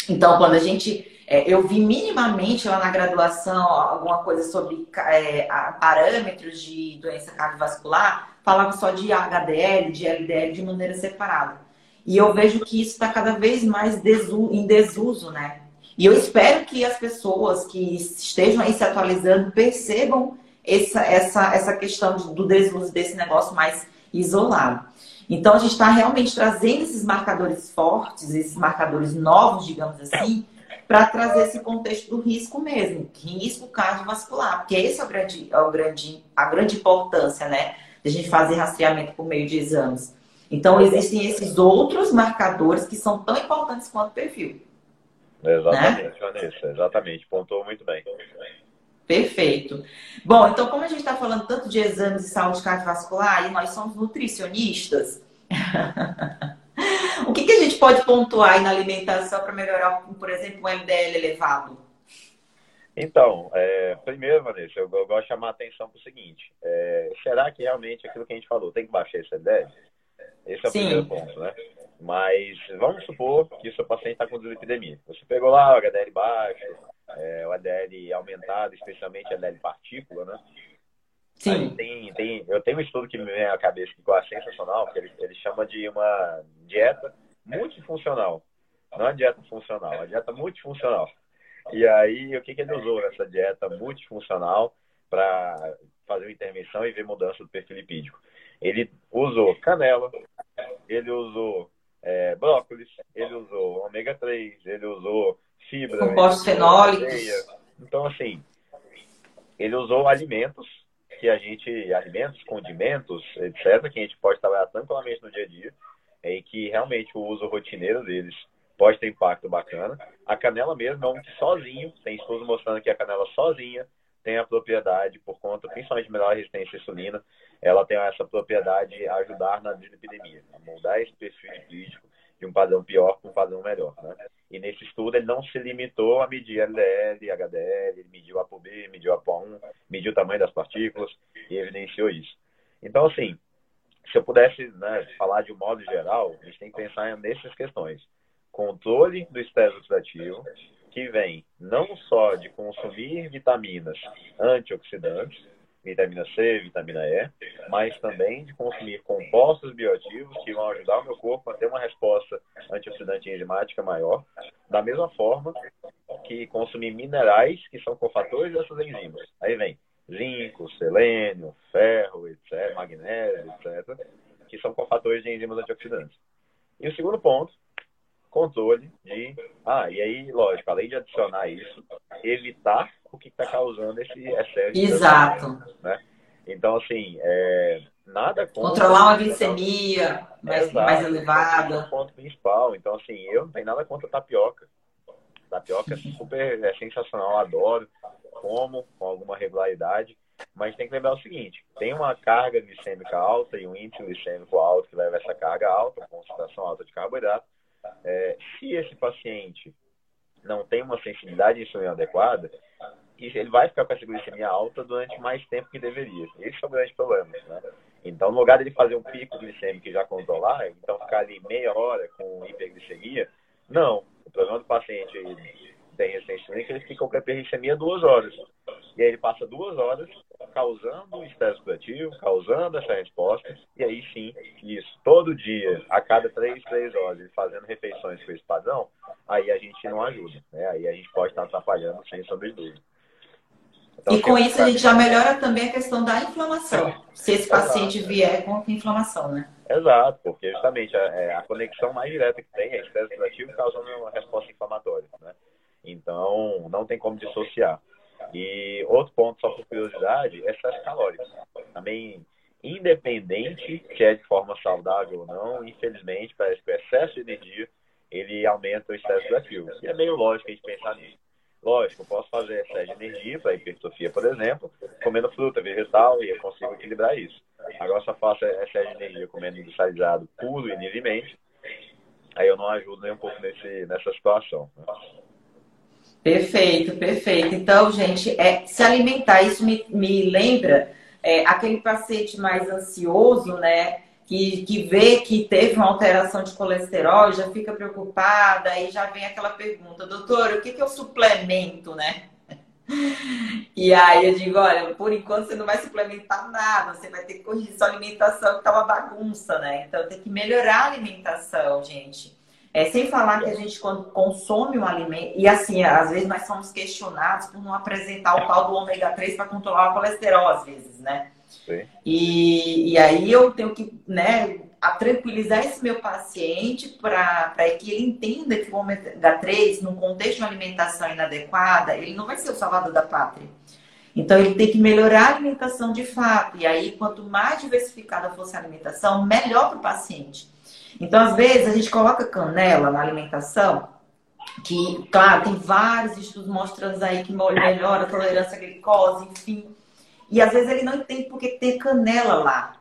S2: então, quando a gente. É, eu vi minimamente lá na graduação alguma coisa sobre é, parâmetros de doença cardiovascular, falava só de HDL, de LDL de maneira separada. E eu vejo que isso está cada vez mais desu em desuso, né? E eu espero que as pessoas que estejam aí se atualizando percebam essa, essa, essa questão do desuso desse negócio mais isolado. Então, a gente está realmente trazendo esses marcadores fortes, esses marcadores novos, digamos assim, para trazer esse contexto do risco mesmo, risco cardiovascular, porque esse é, o grande, é o grande, a grande importância, né, de a gente fazer rastreamento por meio de exames. Então, existem esses outros marcadores que são tão importantes quanto o perfil.
S1: Exatamente, né? Vanessa, exatamente, pontuou muito bem.
S2: Perfeito. Bom, então, como a gente está falando tanto de exames de saúde cardiovascular e nós somos nutricionistas, [LAUGHS] o que, que, a gente pode pontuar aí na alimentação para melhorar, por exemplo, um LDL elevado?
S1: Então, é, primeiro, Vanessa, eu, eu, gosto de chamar a atenção para o seguinte: é, será que realmente aquilo que a gente falou tem que baixar esse LDL? Esse é o Sim. primeiro ponto, né? Mas vamos supor que o seu paciente está com dislipidemia. Você pegou lá o HDL baixo, é, o ADL aumentado, especialmente a ADL partícula, né? Sim. Tem, tem, eu tenho um estudo que me vem à cabeça que é sensacional, que ele, ele chama de uma dieta multifuncional. Não é dieta funcional, é dieta multifuncional. E aí, o que, que ele usou nessa dieta multifuncional para fazer uma intervenção e ver mudança do perfil lipídico? Ele usou canela, ele usou é, brócolis, ele usou ômega 3, ele usou fibra.
S2: Compostos fenólicos.
S1: Então, assim, ele usou alimentos que a gente, alimentos, condimentos, etc., que a gente pode trabalhar tranquilamente no dia a dia, em que realmente o uso rotineiro deles pode ter impacto bacana. A canela mesmo é um que sozinho, tem estudos mostrando que a canela sozinha tem a propriedade, por conta principalmente de melhor resistência à insulina, ela tem essa propriedade a ajudar na dislipidemia, a mudar esse perfil lipídico de um padrão pior para um padrão melhor. Né? E nesse estudo ele não se limitou a medir LDL, HDL, ele mediu ApoB, mediu APO1, mediu o tamanho das partículas e evidenciou isso. Então, assim, se eu pudesse né, falar de um modo geral, a gente tem que pensar nessas questões. Controle do estresse oxidativo, que vem não só de consumir vitaminas antioxidantes, vitamina C, vitamina E, mas também de consumir compostos bioativos que vão ajudar o meu corpo a ter uma resposta antioxidante enzimática maior, da mesma forma que consumir minerais que são cofatores dessas enzimas. Aí vem zinco, selênio, ferro, etc., magnésio, etc., que são cofatores de enzimas antioxidantes. E o segundo ponto controle de. Ah, e aí, lógico, além de adicionar isso, evitar o que está causando esse excesso.
S2: Exato.
S1: Né? Então, assim, é, nada
S2: contra. Controlar uma glicemia mais, mais elevada. É
S1: o ponto principal. Então, assim, eu não tenho nada contra tapioca. Tapioca é super é sensacional, adoro, como com alguma regularidade. Mas tem que lembrar o seguinte: tem uma carga glicêmica alta e um índice glicêmico alto que leva essa carga alta, concentração alta de carboidrato é, se esse paciente não tem uma sensibilidade insulina adequada, ele vai ficar com essa glicemia alta durante mais tempo que deveria. Esse é o grande problema. Né? Então, no lugar de ele fazer um pico glicêmico e já controlar, então ficar ali meia hora com hiperglicemia, não. O problema do paciente tem resistência que ele fica com hiperglicemia duas horas. E aí ele passa duas horas causando estresse oxidativo, causando essa resposta, e aí sim, isso, todo dia, a cada três, três horas, fazendo refeições com esse padrão, aí a gente não ajuda, né? Aí a gente pode estar atrapalhando sem sombra de dúvida.
S2: Então, e com isso a gente já melhora também a questão da inflamação. Se esse paciente Exato. vier com inflamação, né?
S1: Exato, porque justamente a, é, a conexão mais direta que tem é estresse oxidativo causando uma resposta inflamatória, né? Então, não tem como dissociar. E outro ponto, só por curiosidade, é excesso calórico. Também, independente se é de forma saudável ou não, infelizmente, parece que o excesso de energia, ele aumenta o estresse oxidativo. E é meio lógico a gente pensar nisso. Lógico, eu posso fazer excesso de energia para hipertrofia, por exemplo, comendo fruta, vegetal, e eu consigo equilibrar isso. Agora, se eu faço excesso de energia comendo industrializado puro e livremente, aí eu não ajudo nem um pouco nesse, nessa situação. Né?
S2: Perfeito, perfeito. Então, gente, é, se alimentar, isso me, me lembra é, aquele paciente mais ansioso, né? Que, que vê que teve uma alteração de colesterol, já fica preocupada, e já vem aquela pergunta, doutor, o que, que eu suplemento, né? [LAUGHS] E aí eu digo, olha, por enquanto você não vai suplementar nada, você vai ter que corrigir sua alimentação, que tá uma bagunça, né? Então tem que melhorar a alimentação, gente. É, sem falar que a gente, quando consome um alimento, e assim, às vezes nós somos questionados por não apresentar o tal do ômega 3 para controlar o colesterol, às vezes, né? E, e aí eu tenho que né, a tranquilizar esse meu paciente para que ele entenda que o ômega 3, num contexto de alimentação inadequada, ele não vai ser o salvador da pátria. Então ele tem que melhorar a alimentação de fato. E aí, quanto mais diversificada fosse a alimentação, melhor para o paciente. Então, às vezes, a gente coloca canela na alimentação, que, claro, tem vários estudos mostrando aí que melhora a tolerância à glicose, enfim. E às vezes ele não entende porque tem canela lá.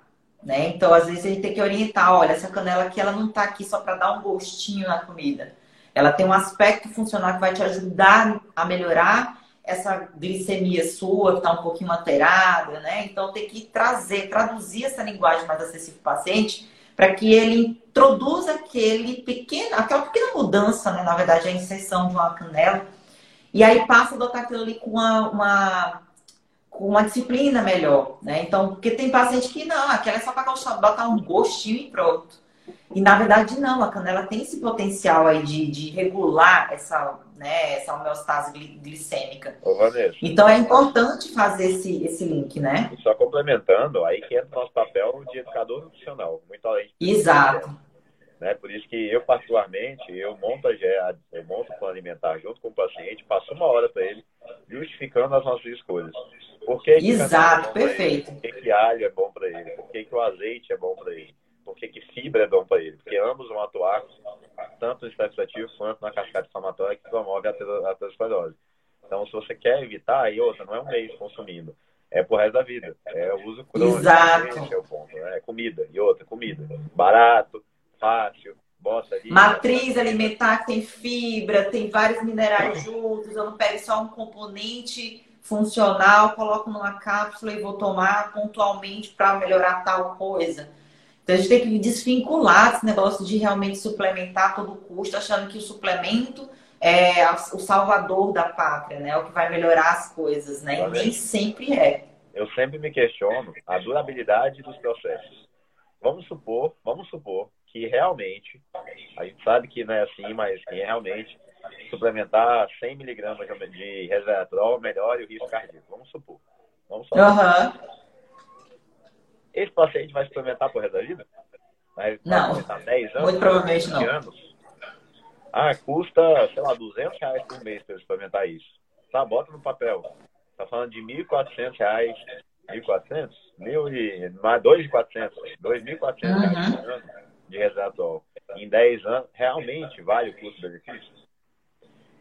S2: Né? Então, às vezes, a gente tem que orientar, olha, essa canela aqui, ela não está aqui só para dar um gostinho na comida. Ela tem um aspecto funcional que vai te ajudar a melhorar essa glicemia sua, que está um pouquinho alterada, né? Então, tem que trazer, traduzir essa linguagem mais acessível para o paciente, para que ele introduza aquele pequeno, aquela pequena mudança, né? Na verdade, a inserção de uma canela, e aí passa a adotar aquilo ali com uma, uma com uma disciplina melhor, né? Então, porque tem paciente que não, aquela é só para botar um gostinho e pronto. E na verdade não, a canela tem esse potencial aí de, de regular essa, né, essa homeostase glicêmica.
S1: Ô, Vanessa,
S2: então é importante fazer esse, esse link, né?
S1: E só complementando, aí que entra o nosso papel de educador nutricional, muito além.
S2: Exato.
S1: Né? Por isso que eu, particularmente, eu monto, a, eu monto o plano alimentar junto com o paciente, passo uma hora para ele, justificando as nossas escolhas. Por que, que
S2: Exato, é perfeito.
S1: Por que, que alho é bom para ele? Por que, que o azeite é bom para ele? Por que, que fibra é bom para ele? Porque ambos vão atuar tanto no estresse ativo quanto na cascata inflamatória que promove a aterosclerose. Então, se você quer evitar, e outra, não é um mês consumindo, é pro resto da vida. É o uso crônico.
S2: Exato.
S1: É o ponto. Né? É comida. E outra, comida. Barato, fácil, bota ali.
S2: Matriz alimentar que tem fibra, tem vários minerais juntos. Eu não pego só um componente funcional, coloco numa cápsula e vou tomar pontualmente para melhorar tal coisa. Então a gente tem que desvincular esse negócio de realmente suplementar a todo custo, achando que o suplemento é o salvador da pátria, né? É o que vai melhorar as coisas, né? E nem sempre é.
S1: Eu sempre me questiono a durabilidade dos processos. Vamos supor, vamos supor que realmente, a gente sabe que não é assim, mas que realmente suplementar 100 miligramas de resveratrol melhore o risco cardíaco. Vamos supor. Vamos supor.
S2: Uhum.
S1: Esse paciente vai suplementar por resto da vida?
S2: Vai não. 10 anos? Muito provavelmente não. Anos?
S1: Ah, custa, sei lá, 200 reais por mês para suplementar isso. Tá, bota no papel. Tá falando de 1.400 reais. 1.400? Mil e... Mais 2.400. 2.400 uhum. reais de resveratrol. Em 10 anos, realmente vale o custo-benefício?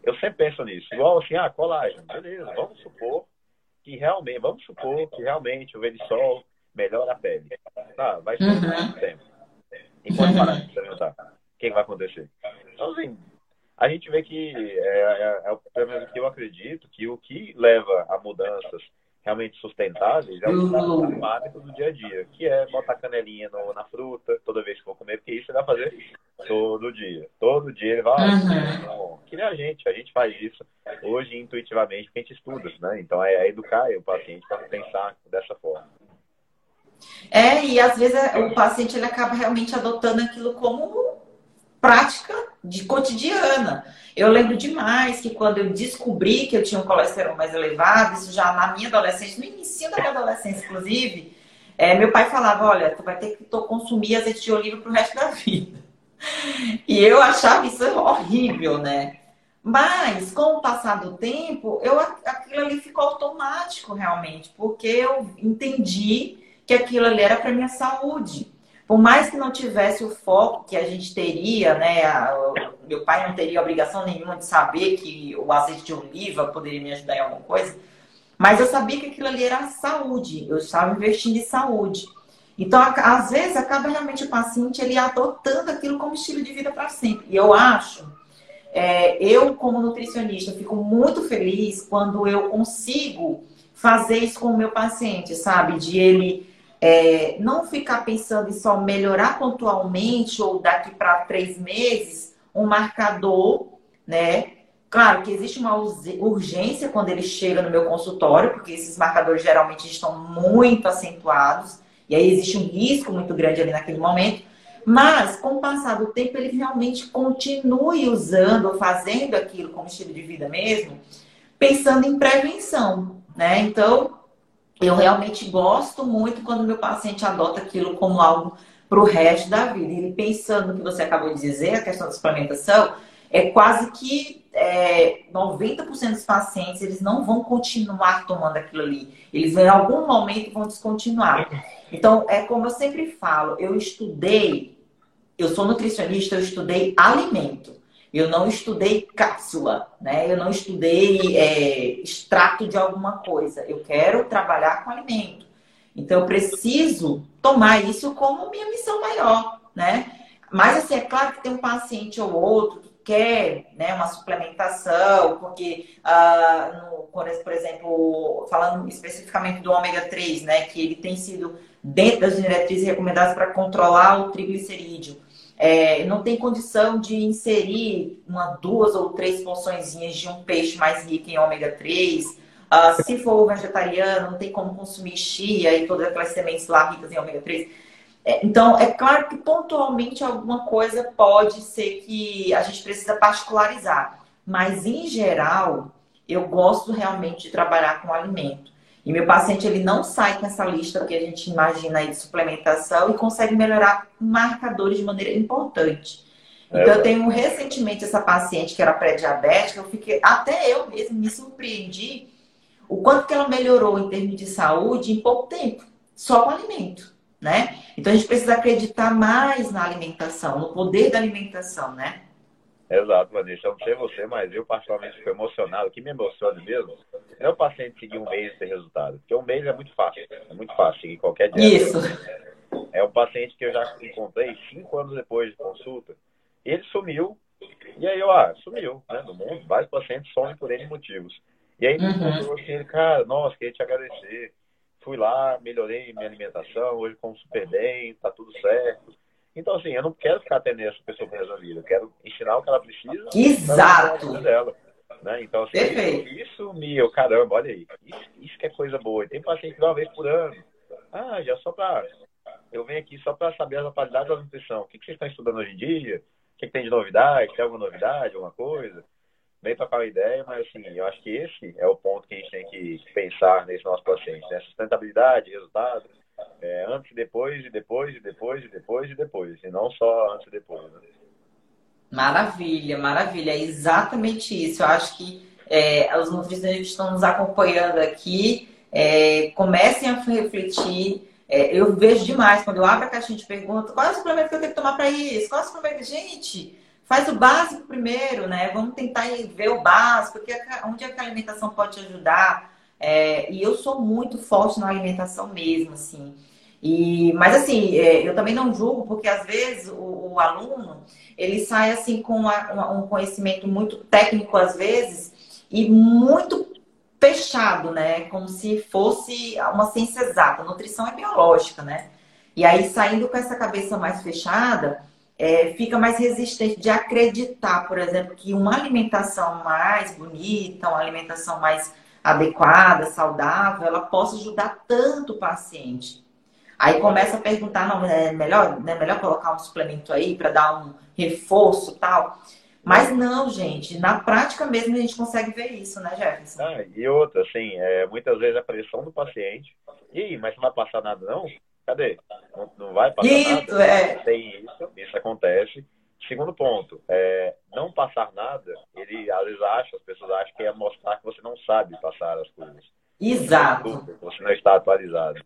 S1: Eu sempre penso nisso. Igual assim, ah, colagem. Beleza, vamos supor que realmente, vamos supor que realmente o verisol melhora a pele. Tá, vai ser uhum. muito tempo. Enquanto parar de experimentar. O que vai acontecer? Então, assim, a gente vê que, é, é, é, pelo menos que eu acredito, que o que leva a mudanças realmente sustentáveis é o uhum. hábito do dia a dia, que é botar canelinha no, na fruta toda vez que for comer, porque isso você vai fazer todo dia. Todo dia ele vai uhum. que nem a gente, a gente faz isso hoje intuitivamente, porque a gente estuda, né? Então é, é educar o paciente para pensar dessa forma.
S2: É, e às vezes o paciente ele acaba realmente adotando aquilo como prática de cotidiana. Eu lembro demais que quando eu descobri que eu tinha um colesterol mais elevado, isso já na minha adolescência, no início da minha adolescência, inclusive, é, meu pai falava, olha, tu vai ter que consumir azeite de oliva pro resto da vida. E eu achava isso horrível, né? Mas, com o passar do tempo, eu, aquilo ali ficou automático realmente, porque eu entendi que aquilo ali era para minha saúde. Por mais que não tivesse o foco que a gente teria, né? Meu pai não teria obrigação nenhuma de saber que o azeite de oliva poderia me ajudar em alguma coisa, mas eu sabia que aquilo ali era saúde, eu estava investindo em saúde. Então, às vezes, acaba realmente o paciente ele adotando aquilo como estilo de vida para sempre. E eu acho é, eu, como nutricionista, fico muito feliz quando eu consigo fazer isso com o meu paciente, sabe? De ele é, não ficar pensando em só melhorar pontualmente ou daqui para três meses um marcador, né? Claro que existe uma urgência quando ele chega no meu consultório, porque esses marcadores geralmente estão muito acentuados, e aí existe um risco muito grande ali naquele momento. Mas, com o passar do tempo, ele realmente continue usando ou fazendo aquilo como estilo de vida mesmo, pensando em prevenção, né? Então, eu realmente gosto muito quando meu paciente adota aquilo como algo para o resto da vida. Ele pensando no que você acabou de dizer, a questão da suplementação, é quase que é, 90% dos pacientes eles não vão continuar tomando aquilo ali. Eles em algum momento vão descontinuar. Então, é como eu sempre falo, eu estudei, eu sou nutricionista, eu estudei alimento. Eu não estudei cápsula, né? Eu não estudei é, extrato de alguma coisa. Eu quero trabalhar com alimento. Então, eu preciso tomar isso como minha missão maior, né? Mas, assim, é claro que tem um paciente ou outro quer né, uma suplementação, porque, uh, no, por exemplo, falando especificamente do ômega 3, né, que ele tem sido dentro das diretrizes recomendadas para controlar o triglicerídeo. É, não tem condição de inserir uma, duas ou três porçõezinhas de um peixe mais rico em ômega 3. Uh, ah, se for vegetariano, não tem como consumir chia e todas aquelas sementes lá ricas em ômega 3. É, então, é claro que pontualmente alguma coisa pode ser que a gente precisa particularizar, mas em geral, eu gosto realmente de trabalhar com alimento. E meu paciente ele não sai com essa lista que a gente imagina aí de suplementação e consegue melhorar marcadores de maneira importante. É então, eu tenho recentemente essa paciente que era pré-diabética, eu fiquei, até eu mesmo me surpreendi o quanto que ela melhorou em termos de saúde em pouco tempo, só com alimento né? Então a gente precisa acreditar mais na alimentação, no poder da alimentação, né?
S1: Exato, Vanessa. Eu não sei você, mas eu particularmente fico emocionado. O que me emociona mesmo é o paciente seguir um mês ter resultado. Porque um mês é muito fácil. É muito fácil seguir qualquer dia.
S2: Isso.
S1: É um paciente que eu já encontrei cinco anos depois de consulta. Ele sumiu. E aí eu, ah, sumiu, né? No mundo, vários pacientes somem por N motivos. E aí uhum. assim, cara, nossa, queria te agradecer fui lá, melhorei minha alimentação, hoje como super bem, tá tudo certo. Então, assim, eu não quero ficar atendendo essa pessoa resolver vida, eu quero ensinar o que ela precisa.
S2: Exato!
S1: Dela, né? Então, assim, Perfeito. isso me, eu, caramba, olha aí, isso, isso que é coisa boa. E tem paciente que uma vez por ano. Ah, já só para. Eu venho aqui só para saber as atualidades da nutrição. O que, que vocês estão estudando hoje em dia? O que, que tem de novidade? Tem alguma novidade, alguma coisa? bem trocar uma ideia, mas assim, eu acho que esse é o ponto que a gente tem que pensar nesse nosso paciente, né? Sustentabilidade, resultado, é, antes depois, depois, depois, depois, depois, e não só antes e depois, né?
S2: Maravilha, maravilha, é exatamente isso. Eu acho que é, os nutricionistas estão nos acompanhando aqui é, comecem a refletir. É, eu vejo demais quando eu abro a caixinha de perguntas: qual é o suplemento que eu tenho que tomar para isso? Qual é o suplemento? Gente, Faz o básico primeiro, né? Vamos tentar ver o básico, porque onde é que a alimentação pode te ajudar. É, e eu sou muito forte na alimentação mesmo, assim. E, mas assim, é, eu também não julgo, porque às vezes o, o aluno ele sai assim com uma, uma, um conhecimento muito técnico, às vezes, e muito fechado, né? Como se fosse uma ciência exata. Nutrição é biológica, né? E aí, saindo com essa cabeça mais fechada, é, fica mais resistente de acreditar, por exemplo, que uma alimentação mais bonita, uma alimentação mais adequada, saudável, ela possa ajudar tanto o paciente. Aí começa a perguntar, não, é melhor, é melhor colocar um suplemento aí para dar um reforço tal. Mas não, gente, na prática mesmo a gente consegue ver isso, né, Jefferson?
S1: Ah, e outra, assim, é, muitas vezes a pressão do paciente. E aí, mas não vai passar nada, não? Cadê? Não, não vai passar
S2: isso,
S1: nada?
S2: É.
S1: Tem isso, isso acontece. Segundo ponto, é, não passar nada, ele às vezes acha, as pessoas acham que é mostrar que você não sabe passar as coisas.
S2: Exato.
S1: Você não está atualizado.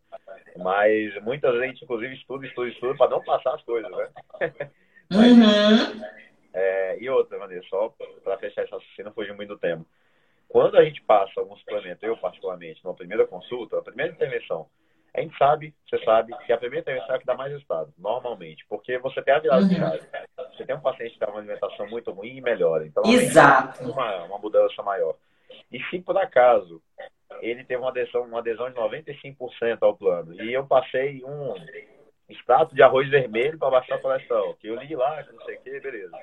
S1: Mas muitas vezes a gente, inclusive, estuda, estuda, estuda para não passar as coisas, né? [LAUGHS]
S2: Uhum.
S1: É, e outra, Vanessa, só para fechar essa cena, fugir muito do tema. Quando a gente passa algum suplemento, eu particularmente, numa primeira consulta, a primeira intervenção, a gente sabe, você sabe, que a primeira intervenção é a que dá mais resultado, normalmente, porque você tem a virada uhum. de chave. Você tem um paciente que tem uma alimentação muito ruim e melhora. Então,
S2: Exato.
S1: Uma, uma mudança maior. E se por acaso ele teve uma adesão, uma adesão de 95% ao plano, e eu passei um extrato de arroz vermelho para baixar o colesterol, que eu li lá, que não sei o que, beleza.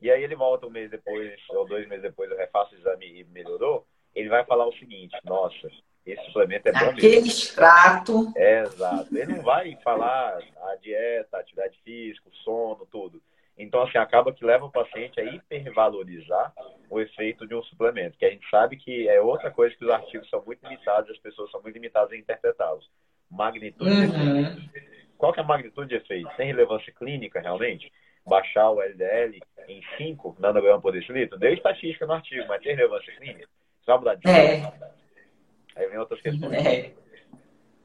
S1: E aí ele volta um mês depois, ou dois meses depois, eu refaço o exame e melhorou, ele vai falar o seguinte, nossa, esse suplemento é bom
S2: Aquele mesmo. extrato.
S1: É, exato. Ele não vai falar a dieta, a atividade física, o sono, tudo. Então, assim, acaba que leva o paciente a hipervalorizar o efeito de um suplemento, que a gente sabe que é outra coisa que os artigos são muito limitados, as pessoas são muito limitadas em interpretá-los. Magnitude uhum. de efeito. Qual que é a magnitude de efeito? Tem relevância clínica, realmente? Baixar o LDL em 5 nanogramas por decilitro? Deu estatística no artigo, mas tem relevância clínica? Isso vai mudar de
S2: é.
S1: Aí vem outras questões. [LAUGHS]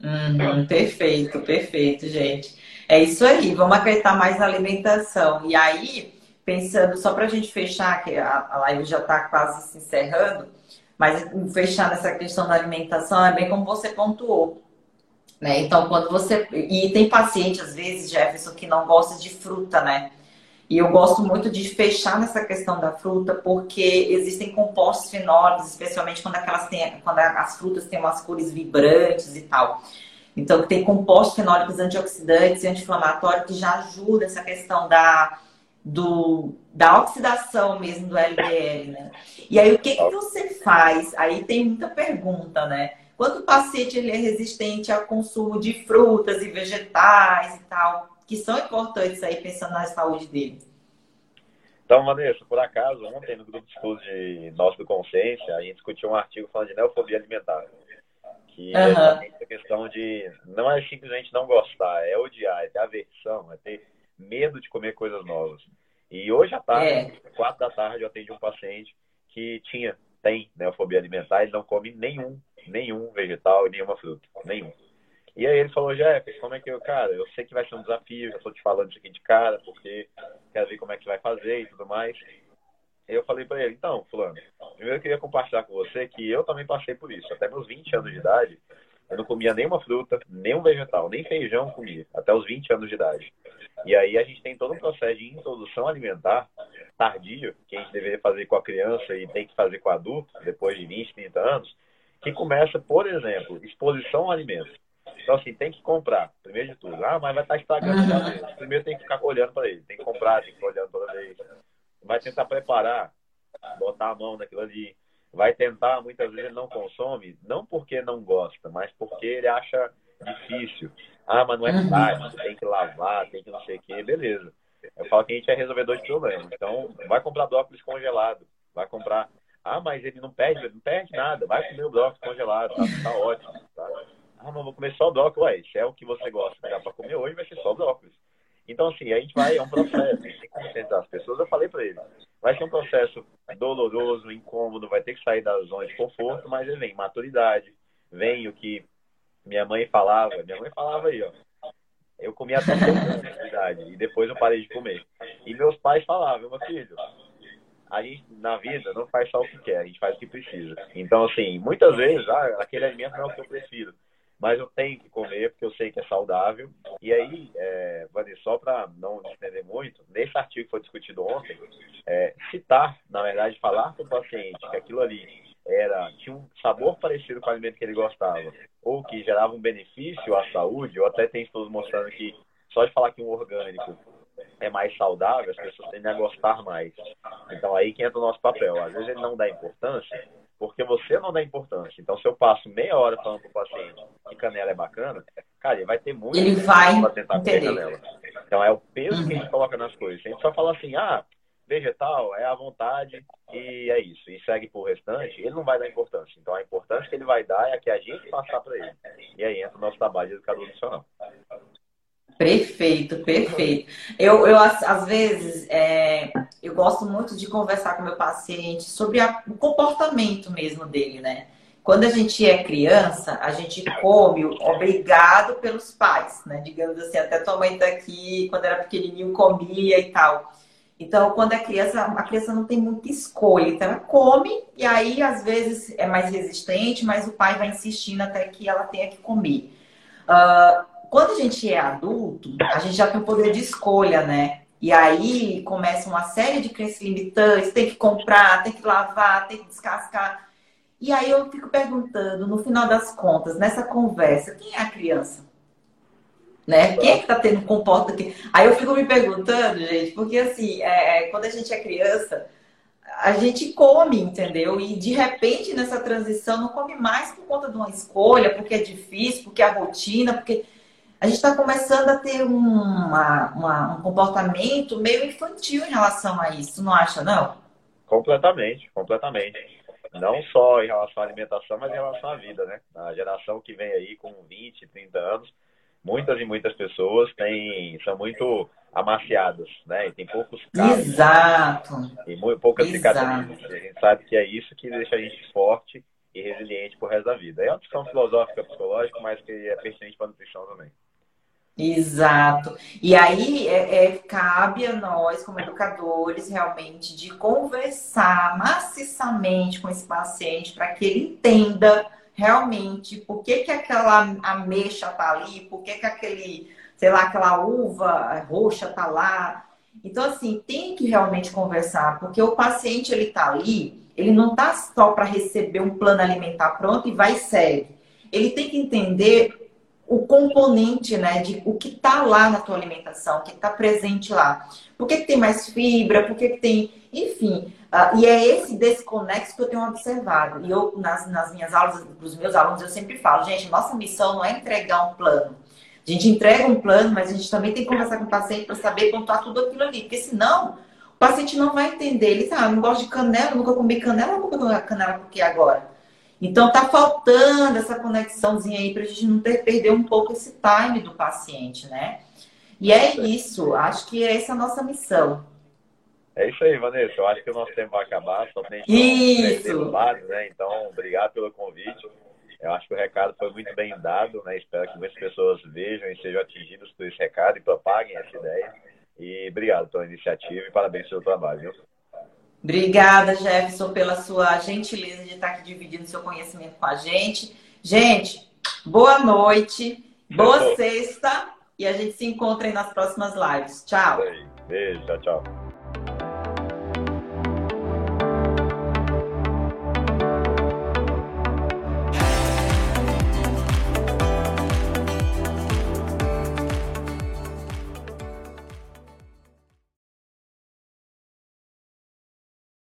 S2: É. Uhum, perfeito, perfeito, gente. É isso aí, vamos acreditar mais na alimentação. E aí, pensando, só para a gente fechar, que a, live já está quase se encerrando, mas fechar nessa questão da alimentação, é bem como você pontuou. Né? Então, quando você. E tem paciente, às vezes, Jefferson, que não gosta de fruta, né? E eu gosto muito de fechar nessa questão da fruta, porque existem compostos fenólicos, especialmente quando, aquelas têm, quando as frutas têm umas cores vibrantes e tal. Então, tem compostos fenólicos antioxidantes e anti-inflamatórios que já ajudam essa questão da, do, da oxidação mesmo do LDL, né? E aí, o que, que você faz? Aí tem muita pergunta, né? Quando o paciente ele é resistente ao consumo de frutas e vegetais e tal, que são importantes aí pensando na saúde dele.
S1: Então, Vanessa, por acaso, ontem no grupo de estudos de Nosso do Consciência, a gente discutiu um artigo falando de neofobia alimentar. Que uhum. é a questão de não é simplesmente não gostar, é odiar, é ter aversão, é ter medo de comer coisas novas. E hoje à tarde, é. quatro da tarde, eu atendi um paciente que tinha, tem neofobia alimentar, ele não come nenhum, nenhum vegetal e nenhuma fruta. Nenhum. E aí ele falou, Jeff, como é que eu, cara, eu sei que vai ser um desafio, já estou te falando isso aqui de cara, porque quero ver como é que vai fazer e tudo mais. E eu falei para ele, então, fulano, primeiro eu queria compartilhar com você que eu também passei por isso. Até meus 20 anos de idade, eu não comia nenhuma fruta, nenhum vegetal, nem feijão comia, até os 20 anos de idade. E aí a gente tem todo um processo de introdução alimentar tardio, que a gente deveria fazer com a criança e tem que fazer com o adulto, depois de 20, 30 anos, que começa, por exemplo, exposição ao alimento. Então, assim, tem que comprar, primeiro de tudo. Ah, mas vai estar estragando uhum. Primeiro tem que ficar olhando para ele. Tem que comprar, tem que ficar olhando toda vez. Vai tentar preparar, botar a mão naquilo ali. Vai tentar, muitas vezes ele não consome, não porque não gosta, mas porque ele acha difícil. Ah, mas não é fácil, uhum. tem que lavar, tem que não sei o quê, beleza. Eu falo que a gente é resolvedor de problemas. Então, vai comprar brócolis congelado. Vai comprar. Ah, mas ele não perde, não perde nada. Vai comer o brócolis congelado, tá, tá ótimo. Tá? Ah, mas vou comer só brócolis. Ué, se é o que você gosta dá para comer hoje, vai ser só brócolis. Então, assim, a gente vai, é um processo, tem que concentrar as pessoas. Eu falei para ele, vai ser um processo doloroso, incômodo, vai ter que sair da zona de conforto, mas vem maturidade, vem o que minha mãe falava. Minha mãe falava aí, ó. Eu comia até a idade e depois eu parei de comer. E meus pais falavam, meu filho, a gente, na vida, não faz só o que quer, a gente faz o que precisa. Então, assim, muitas vezes, ah, aquele alimento não é o que eu prefiro mas eu tenho que comer porque eu sei que é saudável. E aí, é, Vanessa, só para não estender muito, nesse artigo que foi discutido ontem, é, citar, na verdade, falar para o paciente que aquilo ali era tinha um sabor parecido com o alimento que ele gostava, ou que gerava um benefício à saúde, ou até tem estudos mostrando que só de falar que um orgânico é mais saudável, as pessoas tendem a gostar mais. Então aí que entra o nosso papel. Às vezes ele não dá importância, porque você não dá importância. Então, se eu passo meia hora falando para o paciente que canela é bacana, cara, ele vai ter muito
S2: ele vai
S1: para tentar entender. nela. Então é o peso uhum. que a gente uhum. coloca nas coisas. A gente só fala assim, ah, vegetal é a vontade e é isso. E segue por restante, ele não vai dar importância. Então a importância que ele vai dar é a que a gente passar para ele. E aí entra o nosso trabalho de educador nutricional.
S2: Perfeito, perfeito. Eu, eu às vezes, é, eu gosto muito de conversar com meu paciente sobre a, o comportamento mesmo dele, né? Quando a gente é criança, a gente come obrigado pelos pais, né? Digamos assim, até tua mãe tá aqui, quando era pequenininho comia e tal. Então, quando é criança, a criança não tem muita escolha. Então, ela come e aí, às vezes, é mais resistente, mas o pai vai insistindo até que ela tenha que comer. Uh, quando a gente é adulto, a gente já tem o poder de escolha, né? E aí começa uma série de crenças limitantes, tem que comprar, tem que lavar, tem que descascar. E aí eu fico perguntando, no final das contas, nessa conversa, quem é a criança? Né? Quem é que tá tendo comportamento? Aí eu fico me perguntando, gente, porque assim, é, é, quando a gente é criança, a gente come, entendeu? E de repente nessa transição não come mais por conta de uma escolha, porque é difícil, porque é a rotina, porque a gente está começando a ter uma, uma, um comportamento meio infantil em relação a isso, não acha, não?
S1: Completamente, completamente não só em relação à alimentação, mas em relação à vida, né? A geração que vem aí com 20, 30 anos, muitas e muitas pessoas têm, são muito amaciadas, né? E tem poucos
S2: casos. Exato.
S1: E muito, poucas Exato. cicatrizes. A gente sabe que é isso que deixa a gente forte e resiliente pro resto da vida. É uma discussão filosófica, psicológica, mas que é pertinente para a nutrição também.
S2: Exato. E aí é, é, cabe a nós, como educadores, realmente de conversar maciçamente com esse paciente para que ele entenda realmente por que, que aquela ameixa tá ali, por que, que aquele, sei lá, aquela uva roxa tá lá. Então, assim, tem que realmente conversar, porque o paciente ele tá ali, ele não tá só para receber um plano alimentar pronto e vai e segue. Ele tem que entender o componente, né, de o que está lá na tua alimentação, o que está presente lá. Por que, que, tem mais fibra? Por que, que tem. Enfim, uh, e é esse desconexo que eu tenho observado. E eu, nas, nas minhas aulas, para os meus alunos, eu sempre falo, gente, nossa missão não é entregar um plano. A gente entrega um plano, mas a gente também tem que conversar com o paciente para saber pontuar tudo aquilo ali. Porque senão, o paciente não vai entender. Ele diz, ah, não gosto de canela, nunca comi canela, não comi canela porque agora? Então tá faltando essa conexãozinha aí para a gente não ter, perder um pouco esse time do paciente, né? E é isso, acho que essa é a nossa missão.
S1: É isso aí, Vanessa. Eu acho que o nosso tempo vai acabar, só tem
S2: isso.
S1: Lado, né? Então, obrigado pelo convite. Eu acho que o recado foi muito bem dado, né? Espero que muitas pessoas vejam e sejam atingidas por esse recado e propaguem essa ideia. E obrigado pela iniciativa e parabéns pelo trabalho, viu?
S2: Obrigada, Jefferson, pela sua gentileza de estar aqui dividindo seu conhecimento com a gente. Gente, boa noite, boa sexta e a gente se encontra aí nas próximas lives. Tchau.
S1: Beijo, tchau, tchau.